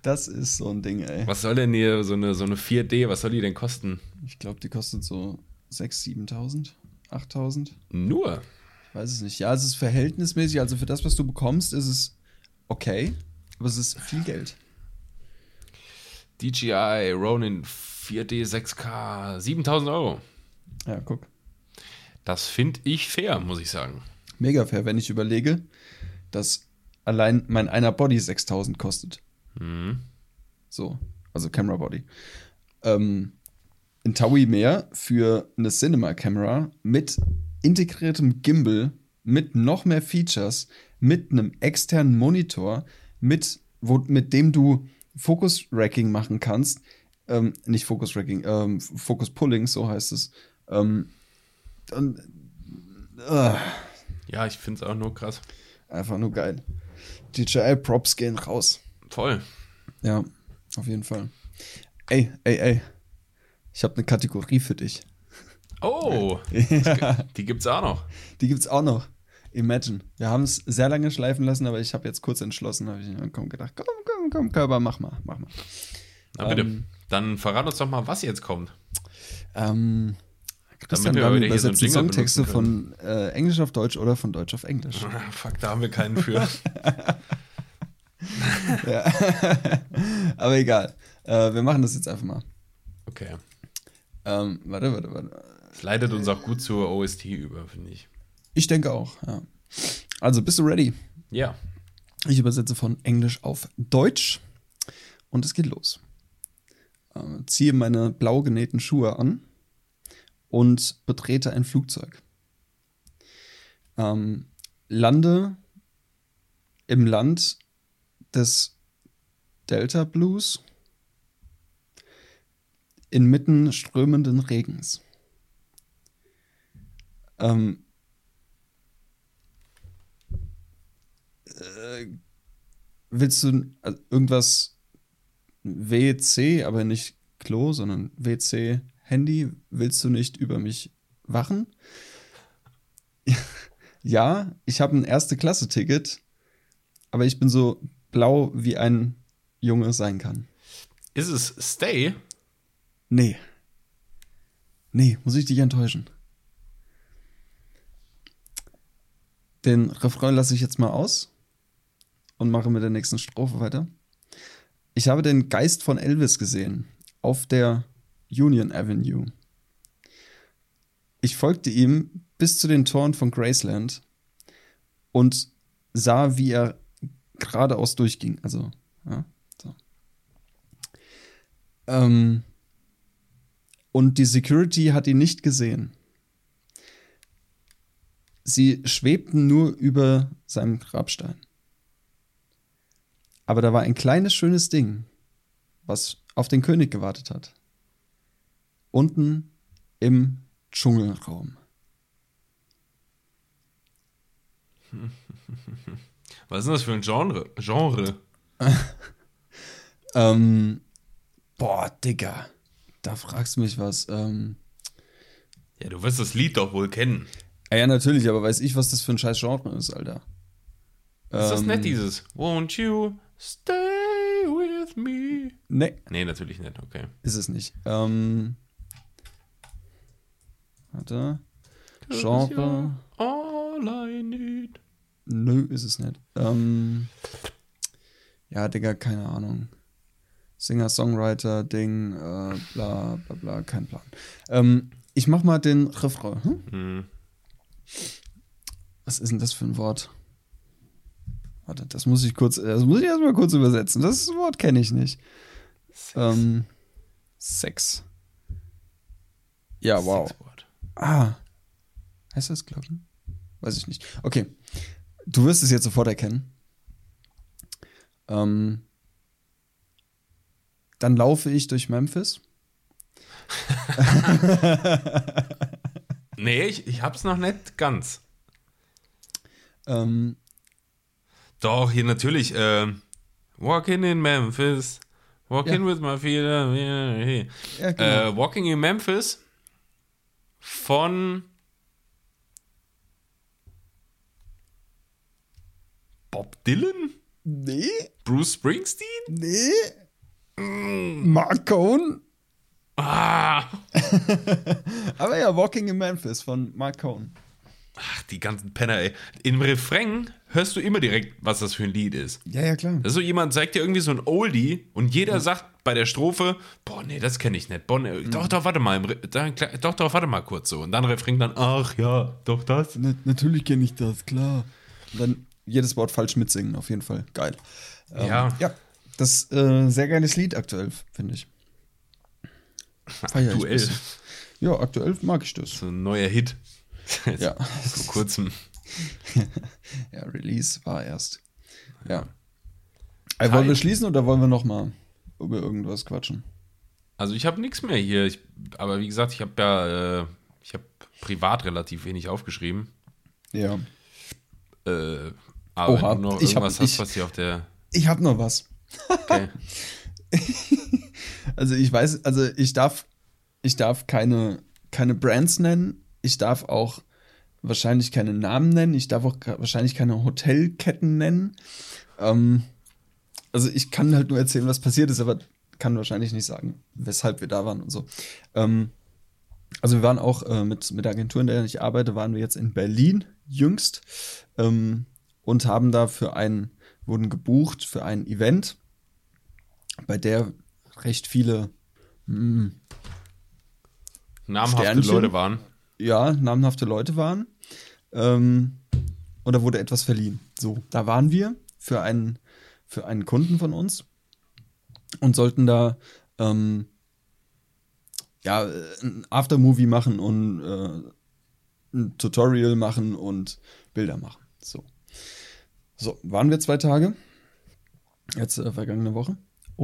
Das ist so ein Ding, ey. Was soll denn hier so eine, so eine 4D, was soll die denn kosten? Ich glaube, die kostet so 6.000, 7.000, 8.000. Nur. Ich weiß es nicht. Ja, es ist verhältnismäßig. Also für das, was du bekommst, ist es okay. Aber es ist viel Geld. DJI Ronin 4D 6K 7000 Euro. Ja, guck. Das finde ich fair, muss ich sagen. Mega fair, wenn ich überlege, dass allein mein einer Body 6.000 kostet. Mhm. So, also Camera Body. Ähm, ein Taui mehr für eine Cinema-Camera mit integriertem Gimbal, mit noch mehr Features, mit einem externen Monitor, mit, wo, mit dem du Focus-Racking machen kannst. Ähm, nicht Focus-Racking, ähm, Focus-Pulling, so heißt es. Ähm, und, äh, Ja, ich finde es auch nur krass. einfach nur geil. DJI-Props gehen raus. Voll. Ja, auf jeden Fall. Ey, ey, ey. Ich habe eine Kategorie für dich. Oh, die gibt's auch noch. Die gibt's auch noch. Imagine. Wir haben es sehr lange schleifen lassen, aber ich habe jetzt kurz entschlossen, habe ich mir komm, gedacht, komm, komm, komm, Körper, mach mal, mach mal. Na bitte. Ähm. Dann verrat uns doch mal, was jetzt kommt. Ähm, Christian, wir wir übersetzen so Songtexte von äh, Englisch auf Deutsch oder von Deutsch auf Englisch. Fuck, da haben wir keinen für. aber egal. Äh, wir machen das jetzt einfach mal. Okay. Ähm, warte, warte, warte. Es leitet uns auch gut zur OST über, finde ich. Ich denke auch, ja. Also, bist du ready? Ja. Ich übersetze von Englisch auf Deutsch und es geht los. äh, ziehe meine blau genähten Schuhe an und betrete ein Flugzeug. Ähm, lande im Land des Delta Blues inmitten strömenden Regens. Ähm, äh, willst du also irgendwas WC, aber nicht Klo, sondern WC Handy, willst du nicht über mich wachen? ja, ich habe ein erste Klasse Ticket, aber ich bin so blau wie ein Junge sein kann. Ist es Stay? Nee. Nee, muss ich dich enttäuschen. Den Refrain lasse ich jetzt mal aus und mache mit der nächsten Strophe weiter. Ich habe den Geist von Elvis gesehen auf der Union Avenue. Ich folgte ihm bis zu den Toren von Graceland und sah, wie er geradeaus durchging. Also, ja, so. Ähm, und die Security hat ihn nicht gesehen. Sie schwebten nur über seinem Grabstein. Aber da war ein kleines, schönes Ding, was auf den König gewartet hat. Unten im Dschungelraum. Was ist denn das für ein Genre? Genre? ähm, boah, Digga. Da fragst du mich was. Ähm, ja, du wirst das Lied doch wohl kennen. Ja, ja, natürlich, aber weiß ich, was das für ein scheiß Genre ist, Alter. Ist das nicht dieses Won't you stay with me? Nee. Nee, natürlich nicht, okay. Ist es nicht. Ähm, warte. Genre. All I need. Nö, ist es nicht. Ähm, ja, Digga, keine Ahnung. Singer-Songwriter, Ding, äh, bla bla bla, kein Plan. Ähm, ich mach mal den Refrain. Hm? Hm. Was ist denn das für ein Wort? Warte, das muss ich kurz, das muss ich erstmal kurz übersetzen. Das Wort kenne ich nicht. Sex. Ähm, Sex. Ja, wow. Sexwort. Ah. Heißt das, glaube ich? Weiß ich nicht. Okay. Du wirst es jetzt sofort erkennen. Ähm, dann laufe ich durch Memphis. nee, ich, ich hab's noch nicht ganz. Ähm, Doch, hier natürlich. Äh, walking in Memphis. Walking ja. with my feet. Äh, ja, genau. äh, walking in Memphis von Bob Dylan? Nee. Bruce Springsteen? Nee. Mark Cohn? Ah. Aber ja, Walking in Memphis von Mark Cohn. Ach, die ganzen Penner, ey. Im Refrain hörst du immer direkt, was das für ein Lied ist. Ja, ja, klar. Das ist so jemand zeigt dir irgendwie so ein Oldie und jeder mhm. sagt bei der Strophe, boah, nee, das kenne ich nicht. Boah, nee, mhm. Doch, doch, warte mal. Doch, doch, warte mal kurz so. Und dann Refrain dann, ach ja, doch das. Na, natürlich kenne ich das, klar. Und dann jedes Wort falsch mitsingen, auf jeden Fall. Geil. Ähm, ja. Ja, das ist äh, sehr geiles Lied aktuell, finde ich. Feier aktuell. Ich ja, aktuell mag ich das. So ein neuer Hit. ja. Vor kurzem. ja, Release war erst. Ja. Äh, wollen wir schließen oder wollen wir noch mal über irgendwas quatschen? Also ich habe nichts mehr hier. Ich, aber wie gesagt, ich habe ja, äh, ich habe privat relativ wenig aufgeschrieben. Ja. Äh, aber Oha, wenn du noch irgendwas hab, hast, was hier auf der. Ich habe noch was. Okay. also ich weiß, also ich darf, ich darf keine, keine Brands nennen. Ich darf auch wahrscheinlich keine Namen nennen. Ich darf auch wahrscheinlich keine Hotelketten nennen. Ähm, also ich kann halt nur erzählen, was passiert ist, aber kann wahrscheinlich nicht sagen, weshalb wir da waren und so. Ähm, also wir waren auch äh, mit, mit der Agentur, in der ich arbeite, waren wir jetzt in Berlin jüngst ähm, und haben da für ein, wurden gebucht für ein Event, bei der recht viele mh, hm, namhafte Sternchen, Leute waren. Ja, namhafte Leute waren. Ähm, und da wurde etwas verliehen. So, da waren wir für einen, für einen Kunden von uns und sollten da ähm, ja, ein Aftermovie machen und äh, ein Tutorial machen und Bilder machen. So. So, waren wir zwei Tage. Jetzt äh, vergangene Woche.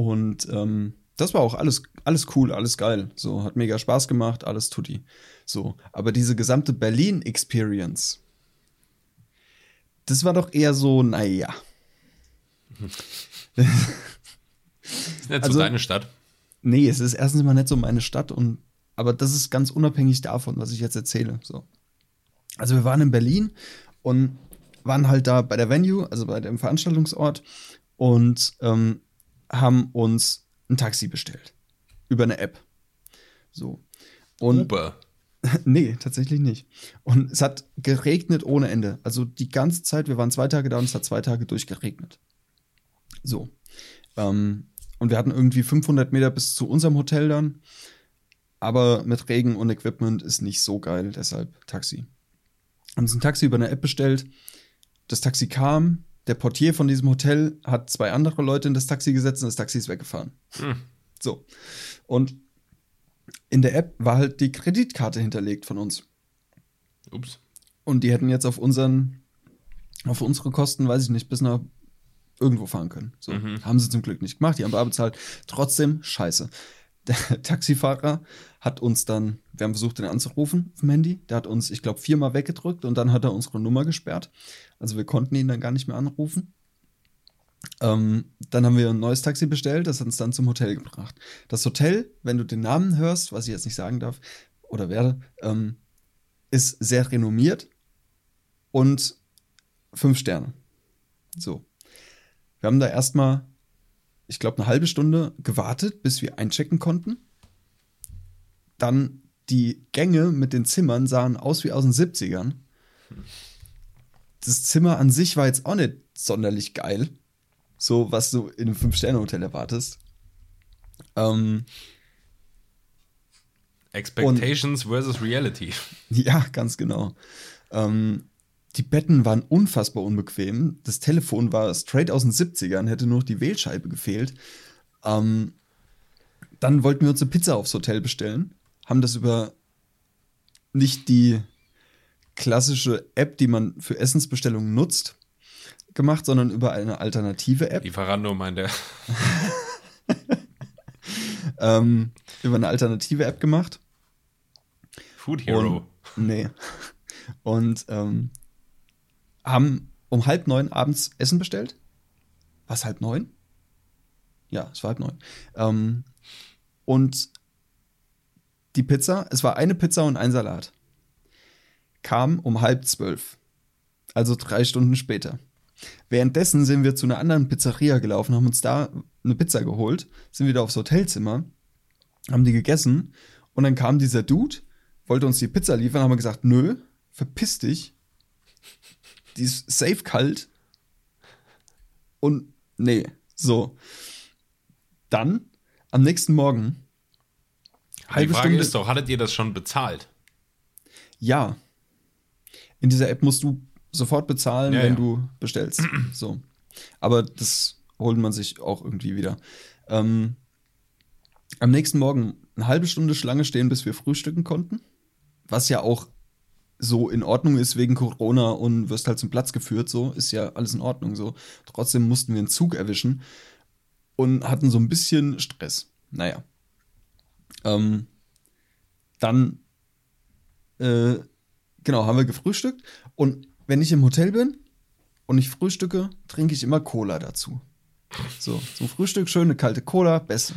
Und ähm, das war auch alles, alles cool, alles geil. So, hat mega Spaß gemacht, alles tutti. So, aber diese gesamte Berlin-Experience, das war doch eher so, naja. ist nicht also, so deine Stadt. Nee, es ist erstens mal nicht so meine Stadt und aber das ist ganz unabhängig davon, was ich jetzt erzähle. So. Also wir waren in Berlin und waren halt da bei der Venue, also bei dem Veranstaltungsort und ähm, haben uns ein Taxi bestellt. Über eine App. So. Und Uber. nee, tatsächlich nicht. Und es hat geregnet ohne Ende. Also die ganze Zeit, wir waren zwei Tage da und es hat zwei Tage durchgeregnet. So. Ähm, und wir hatten irgendwie 500 Meter bis zu unserem Hotel dann. Aber mit Regen und Equipment ist nicht so geil, deshalb Taxi. Haben uns ein Taxi über eine App bestellt. Das Taxi kam, der Portier von diesem Hotel hat zwei andere Leute in das Taxi gesetzt und das Taxi ist weggefahren. Hm. So. Und in der App war halt die Kreditkarte hinterlegt von uns. Ups. Und die hätten jetzt auf unseren, auf unsere Kosten, weiß ich nicht, bis nach irgendwo fahren können. So. Mhm. Haben sie zum Glück nicht gemacht, die haben bar bezahlt. Trotzdem scheiße. Der Taxifahrer hat uns dann, wir haben versucht, den anzurufen auf dem Handy. Der hat uns, ich glaube, viermal weggedrückt und dann hat er unsere Nummer gesperrt. Also wir konnten ihn dann gar nicht mehr anrufen. Ähm, dann haben wir ein neues Taxi bestellt, das hat uns dann zum Hotel gebracht. Das Hotel, wenn du den Namen hörst, was ich jetzt nicht sagen darf oder werde, ähm, ist sehr renommiert und fünf Sterne. So. Wir haben da erstmal, ich glaube, eine halbe Stunde gewartet, bis wir einchecken konnten. Dann die Gänge mit den Zimmern sahen aus wie aus den 70ern. Das Zimmer an sich war jetzt auch nicht sonderlich geil. So, was du in einem Fünf-Sterne-Hotel erwartest. Ähm, Expectations und, versus Reality. Ja, ganz genau. Ähm, die Betten waren unfassbar unbequem. Das Telefon war straight aus den 70ern, hätte nur noch die Wählscheibe gefehlt. Ähm, dann wollten wir uns eine Pizza aufs Hotel bestellen haben das über nicht die klassische App, die man für Essensbestellungen nutzt, gemacht, sondern über eine alternative App. Lieferando meint er. ähm, über eine alternative App gemacht. Food Hero. Und, nee. Und ähm, haben um halb neun abends Essen bestellt. Was, halb neun? Ja, es war halb neun. Ähm, und die Pizza, es war eine Pizza und ein Salat, kam um halb zwölf. Also drei Stunden später. Währenddessen sind wir zu einer anderen Pizzeria gelaufen, haben uns da eine Pizza geholt, sind wieder aufs Hotelzimmer, haben die gegessen und dann kam dieser Dude, wollte uns die Pizza liefern, haben wir gesagt, nö, verpiss dich. Die ist safe kalt. Und nee, so. Dann am nächsten Morgen Halbe Die Frage Stunde. ist doch, hattet ihr das schon bezahlt? Ja. In dieser App musst du sofort bezahlen, ja, wenn ja. du bestellst. so. Aber das holt man sich auch irgendwie wieder. Ähm, am nächsten Morgen eine halbe Stunde Schlange stehen, bis wir frühstücken konnten. Was ja auch so in Ordnung ist wegen Corona und wirst halt zum Platz geführt, so ist ja alles in Ordnung so. Trotzdem mussten wir einen Zug erwischen und hatten so ein bisschen Stress. Naja. Ähm, dann, äh, genau, haben wir gefrühstückt. Und wenn ich im Hotel bin und ich frühstücke, trinke ich immer Cola dazu. So, zum Frühstück schöne kalte Cola, besser.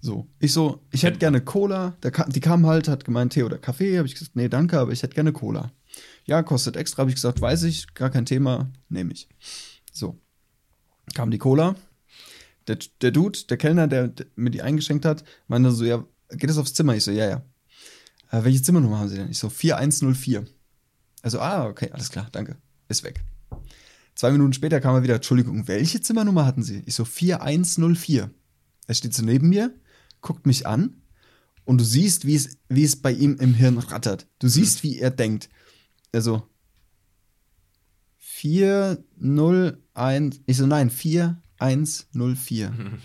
So, ich so, ich hätte gerne Cola. Der, die kam halt, hat gemeint Tee oder Kaffee. Habe ich gesagt, nee, danke, aber ich hätte gerne Cola. Ja, kostet extra. Habe ich gesagt, weiß ich, gar kein Thema, nehme ich. So, kam die Cola. Der, der Dude, der Kellner, der, der mir die eingeschenkt hat, meinte so, ja, geht es aufs Zimmer? Ich so, ja, ja. Äh, welche Zimmernummer haben Sie denn? Ich so, 4104. Also, ah, okay, alles klar, danke. Ist weg. Zwei Minuten später kam er wieder, Entschuldigung, welche Zimmernummer hatten Sie? Ich so, 4104. Er steht so neben mir, guckt mich an und du siehst, wie es, wie es bei ihm im Hirn rattert. Du siehst, wie er denkt. Also, 401, ich so, nein, 4104.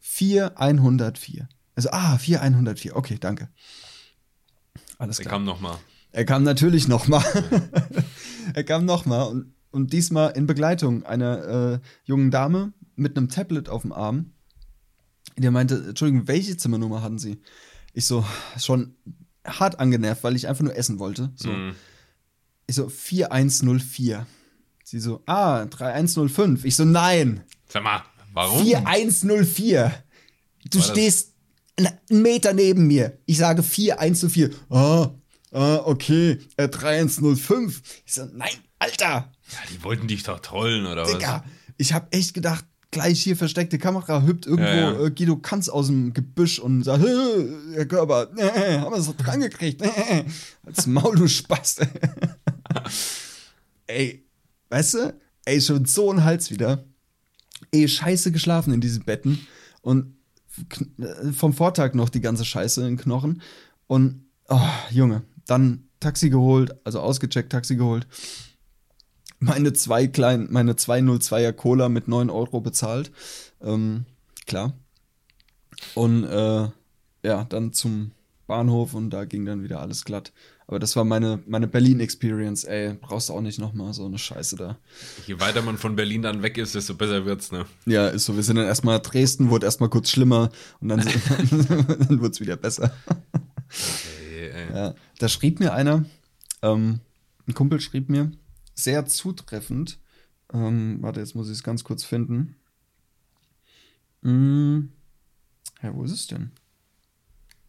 4104. Also, ah, 4104. Okay, danke. Alles klar. kam nochmal. Er kam natürlich nochmal. er kam nochmal und, und diesmal in Begleitung einer äh, jungen Dame mit einem Tablet auf dem Arm. Der meinte, Entschuldigung, welche Zimmernummer hatten Sie? Ich so, schon hart angenervt, weil ich einfach nur essen wollte. So. Mhm. Ich so, 4104. Sie so, ah, 3105. Ich so, nein, Sag mal, warum? 4104. Du War stehst einen Meter neben mir. Ich sage 4104. Ah, ah, okay. Äh, 3105. Ich so, nein, Alter, Ja, die wollten dich doch trollen, oder Digga. Ich habe echt gedacht, gleich hier versteckte Kamera hüpft irgendwo Ja, ja. Äh, Guido Kanz aus dem Gebüsch und sagt, "Äh, Herr Körper, äh, haben wir es doch dran gekriegt. Äh, als Maul, du Spaß. ey, weißt du, ey, schon so ein Hals wieder. Ey, scheiße geschlafen in diesen Betten und äh, vom Vortag noch die ganze Scheiße in den Knochen. Und, oh, Junge, dann Taxi geholt, also ausgecheckt, Taxi geholt. Meine zwei kleinen, meine 202er Cola mit 9 Euro bezahlt. Ähm, klar. Und äh, ja, dann zum Bahnhof und da ging dann wieder alles glatt. Aber das war meine, meine Berlin-Experience, ey. Brauchst du auch nicht nochmal so eine Scheiße da. Je weiter man von Berlin dann weg ist, desto besser wird's, ne? Ja, ist so. Wir sind dann erstmal Dresden, wurde erstmal kurz schlimmer und dann, dann wurde es wieder besser. Ey, ey. Ja, da schrieb mir einer, ähm, ein Kumpel schrieb mir, sehr zutreffend. Ähm, warte, jetzt muss ich es ganz kurz finden. Hm, ja, wo ist es denn?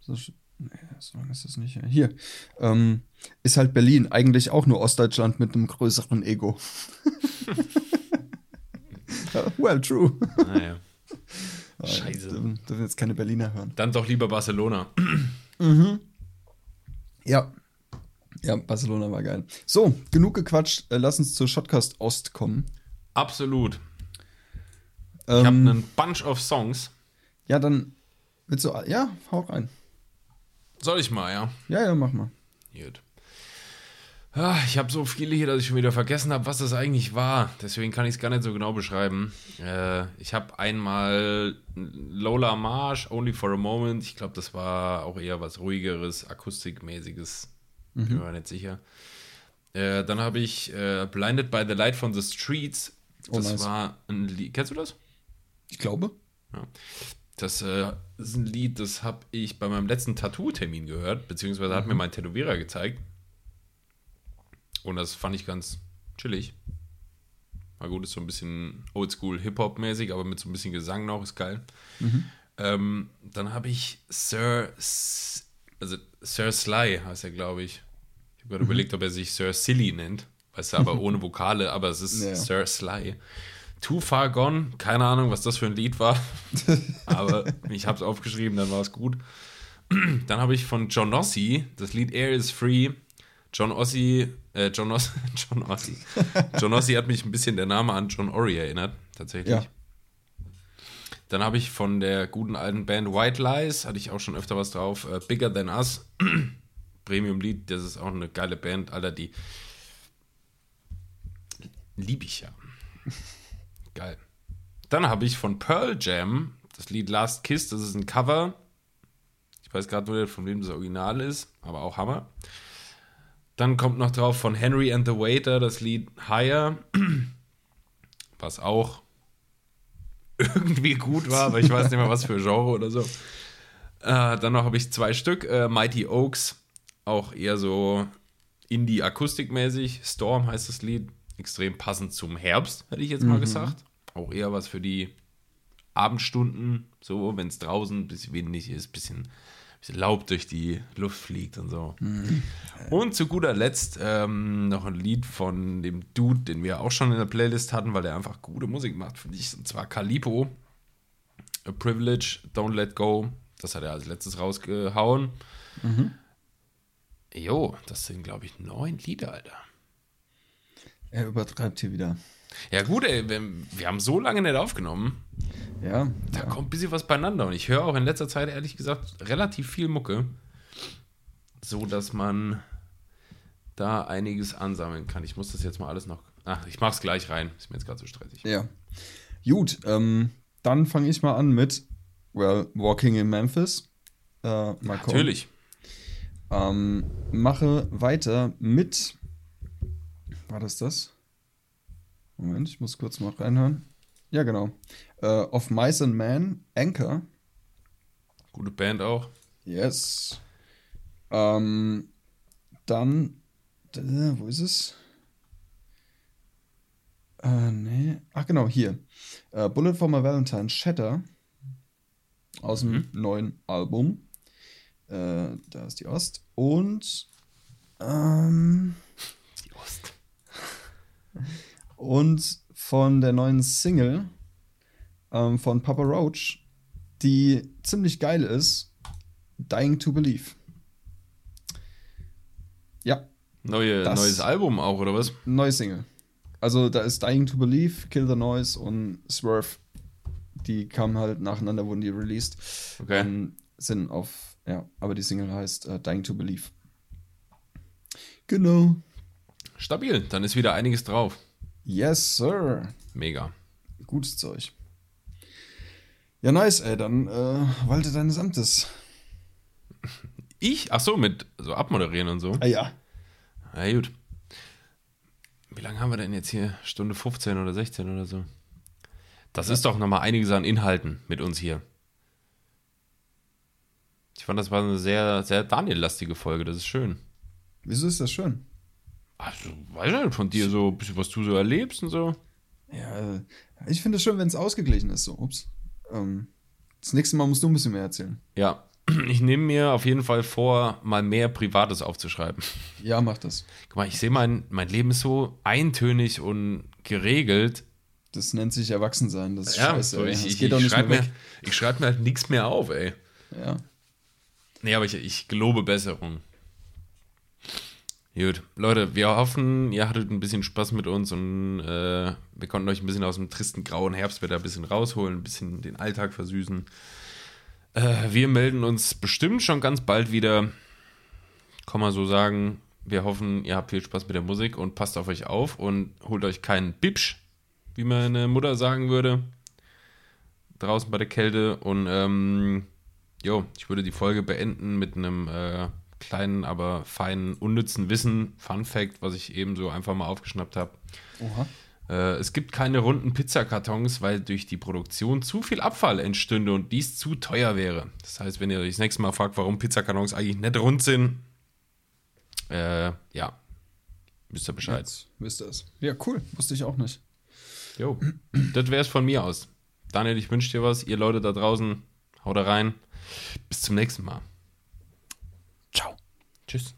So, nee, so lange ist das nicht. Hier. Ähm, ist halt Berlin, eigentlich auch nur Ostdeutschland mit einem größeren Ego. Well, true. Naja. Scheiße. Dürfen, dürfen jetzt keine Berliner hören. Dann doch lieber Barcelona. Ja. Ja, Barcelona war geil. So, genug gequatscht. Äh, lass uns zur Shotcast Ost kommen. Absolut. Ich habe Ähm, einen Bunch of Songs. ja, dann willst du. Ja, hau rein. Soll ich mal, ja? Ja, ja, mach mal. Gut. Ah, Ich habe so viele hier, dass ich schon wieder vergessen habe, was das eigentlich war. Deswegen kann ich es gar nicht so genau beschreiben. Äh, ich habe einmal Lola Marsh, Only for a Moment. Ich glaube, das war auch eher was ruhigeres, akustikmäßiges. Bin mir nicht sicher. Äh, dann habe ich äh, Blinded by the Light from the Streets. Oh, Das nice. war ein Lied. Kennst du das? Ich glaube. Das äh, ist ein Lied, das habe ich bei meinem letzten Tattoo-Termin gehört, beziehungsweise hat mir mein Tätowierer gezeigt. Und das fand ich ganz chillig. War gut, ist so ein bisschen oldschool Hip-Hop-mäßig, aber mit so ein bisschen Gesang noch, ist geil. Ähm, dann habe ich Sir, also Sir Sly heißt er, glaube ich. Ich habe gerade überlegt, ob er sich Sir Silly nennt. Weißt du, aber ohne Vokale, aber es ist Ja. Sir Sly. Too Far Gone, keine Ahnung, was das für ein Lied war. aber ich habe es aufgeschrieben, dann war es gut. Dann habe ich von John Ossie das Lied Air is Free. John Ossie, äh, John, Os John Ossie. John Ossie hat mich ein bisschen der Name an John Ory erinnert, tatsächlich. Ja. Dann habe ich von der guten alten Band White Lies, hatte ich auch schon öfter was drauf, äh, Bigger Than Us, Premium-Lied, das ist auch eine geile Band, Alter, die liebe ich ja. Geil. Dann habe ich von Pearl Jam das Lied Last Kiss, das ist ein Cover. Ich weiß gerade nur, von wem das Original ist, aber auch Hammer. Dann kommt noch drauf von Henry and the Waiter das Lied Higher, was auch irgendwie gut war, aber ich weiß nicht mehr, was für Genre oder so. Äh, dann noch habe ich zwei Stück, äh, Mighty Oaks, auch eher so Indie-Akustikmäßig. Storm heißt das Lied, extrem passend zum Herbst, hätte ich jetzt mal gesagt. Auch eher was für die Abendstunden, so, wenn es draußen ein bisschen windig ist, bisschen, bisschen Laub durch die Luft fliegt und so. Und zu guter Letzt ähm, noch ein Lied von dem Dude, den wir auch schon in der Playlist hatten, weil der einfach gute Musik macht, finde ich. Und zwar Calipo. A Privilege, Don't Let Go. Das hat er als letztes rausgehauen. Jo, das sind, glaube ich, neun Lieder, Alter. Er übertreibt hier wieder. Ja, gut, ey, wir, wir haben so lange nicht aufgenommen. Ja. Da ja. kommt ein bisschen was beieinander. Und ich höre auch in letzter Zeit, ehrlich gesagt, relativ viel Mucke. So dass man da einiges ansammeln kann. Ich muss das jetzt mal alles noch. Ach, ich mach's gleich rein. Ist mir jetzt gerade so stressig. Ja. Gut, ähm, dann fange ich mal an mit well, Walking in Memphis äh. Natürlich. Ähm, mache weiter mit. War das das? Moment, ich muss kurz mal reinhören. Ja, genau. Äh, of Mice and Men, Anchor. Gute Band auch. Yes. Ähm, dann, wo ist es? Äh, nee. Ach, genau, hier. Äh, Bullet for my Valentine, Shatter. Aus dem neuen Album. Äh, da ist die Ost. Und, ähm, Die Ost. und von der neuen Single ähm, von Papa Roach, die ziemlich geil ist, Dying to Believe. Ja, Neue, Das- neues Album auch, oder was? neue Single. Also da ist Dying to Believe, Kill the Noise und Swerve. Die kamen halt nacheinander, wurden die released. Okay. Ähm, sind auf, ja, aber die Single heißt äh, Dying to Believe. Genau. Stabil, dann ist wieder einiges drauf. Yes, sir. Mega. Gutes Zeug. Ja, nice, ey. Dann äh, walte deines Amtes. Ich? Ach so, mit so abmoderieren und so. Ah ja. Na gut. Wie lange haben wir denn jetzt hier? Stunde 15 oder 16 oder so? Das ist doch nochmal einiges an Inhalten mit uns hier. Ich fand, das war eine sehr, sehr Daniel-lastige Folge. Das ist schön. Wieso ist das schön? Also, weiß ich nicht, von dir so ein bisschen, was du so erlebst und so. Ja, ich finde es schön, wenn es ausgeglichen ist. So, ups. Ähm, das nächste Mal musst du ein bisschen mehr erzählen. Ja, ich nehme mir auf jeden Fall vor, mal mehr Privates aufzuschreiben. Ja, mach das. Guck mal, ich sehe, mein, mein Leben ist so eintönig und geregelt. Das nennt sich Erwachsensein. Das ist scheiße. so ich, ich, geht ich nicht schreibe mir, ich schreib mir halt nichts mehr auf, ey. Ja. Nee, aber ich, ich gelobe Besserung. Gut, Leute, wir hoffen, ihr hattet ein bisschen Spaß mit uns und äh, wir konnten euch ein bisschen aus dem tristen grauen Herbstwetter ein bisschen rausholen, ein bisschen den Alltag versüßen. Äh, wir melden uns bestimmt schon ganz bald wieder. Kann man so sagen. Wir hoffen, ihr habt viel Spaß mit der Musik und passt auf euch auf und holt euch keinen Bipsch, wie meine Mutter sagen würde. Draußen bei der Kälte. Und ähm, Jo, ich würde die Folge beenden mit einem äh, kleinen, aber feinen, unnützen Wissen, Fun Fact, was ich eben so einfach mal aufgeschnappt habe. Äh, es gibt keine runden Pizzakartons, weil durch die Produktion zu viel Abfall entstünde und dies zu teuer wäre. Das heißt, wenn ihr euch das nächste Mal fragt, warum Pizzakartons eigentlich nicht rund sind, äh, ja, wisst ihr Bescheid. Jetzt wisst ihr es. Ja, cool. Wusste ich auch nicht. Jo, das wäre es von mir aus. Daniel, ich wünsche dir was. Ihr Leute da draußen, haut da rein. Bis zum nächsten Mal. Tschüss.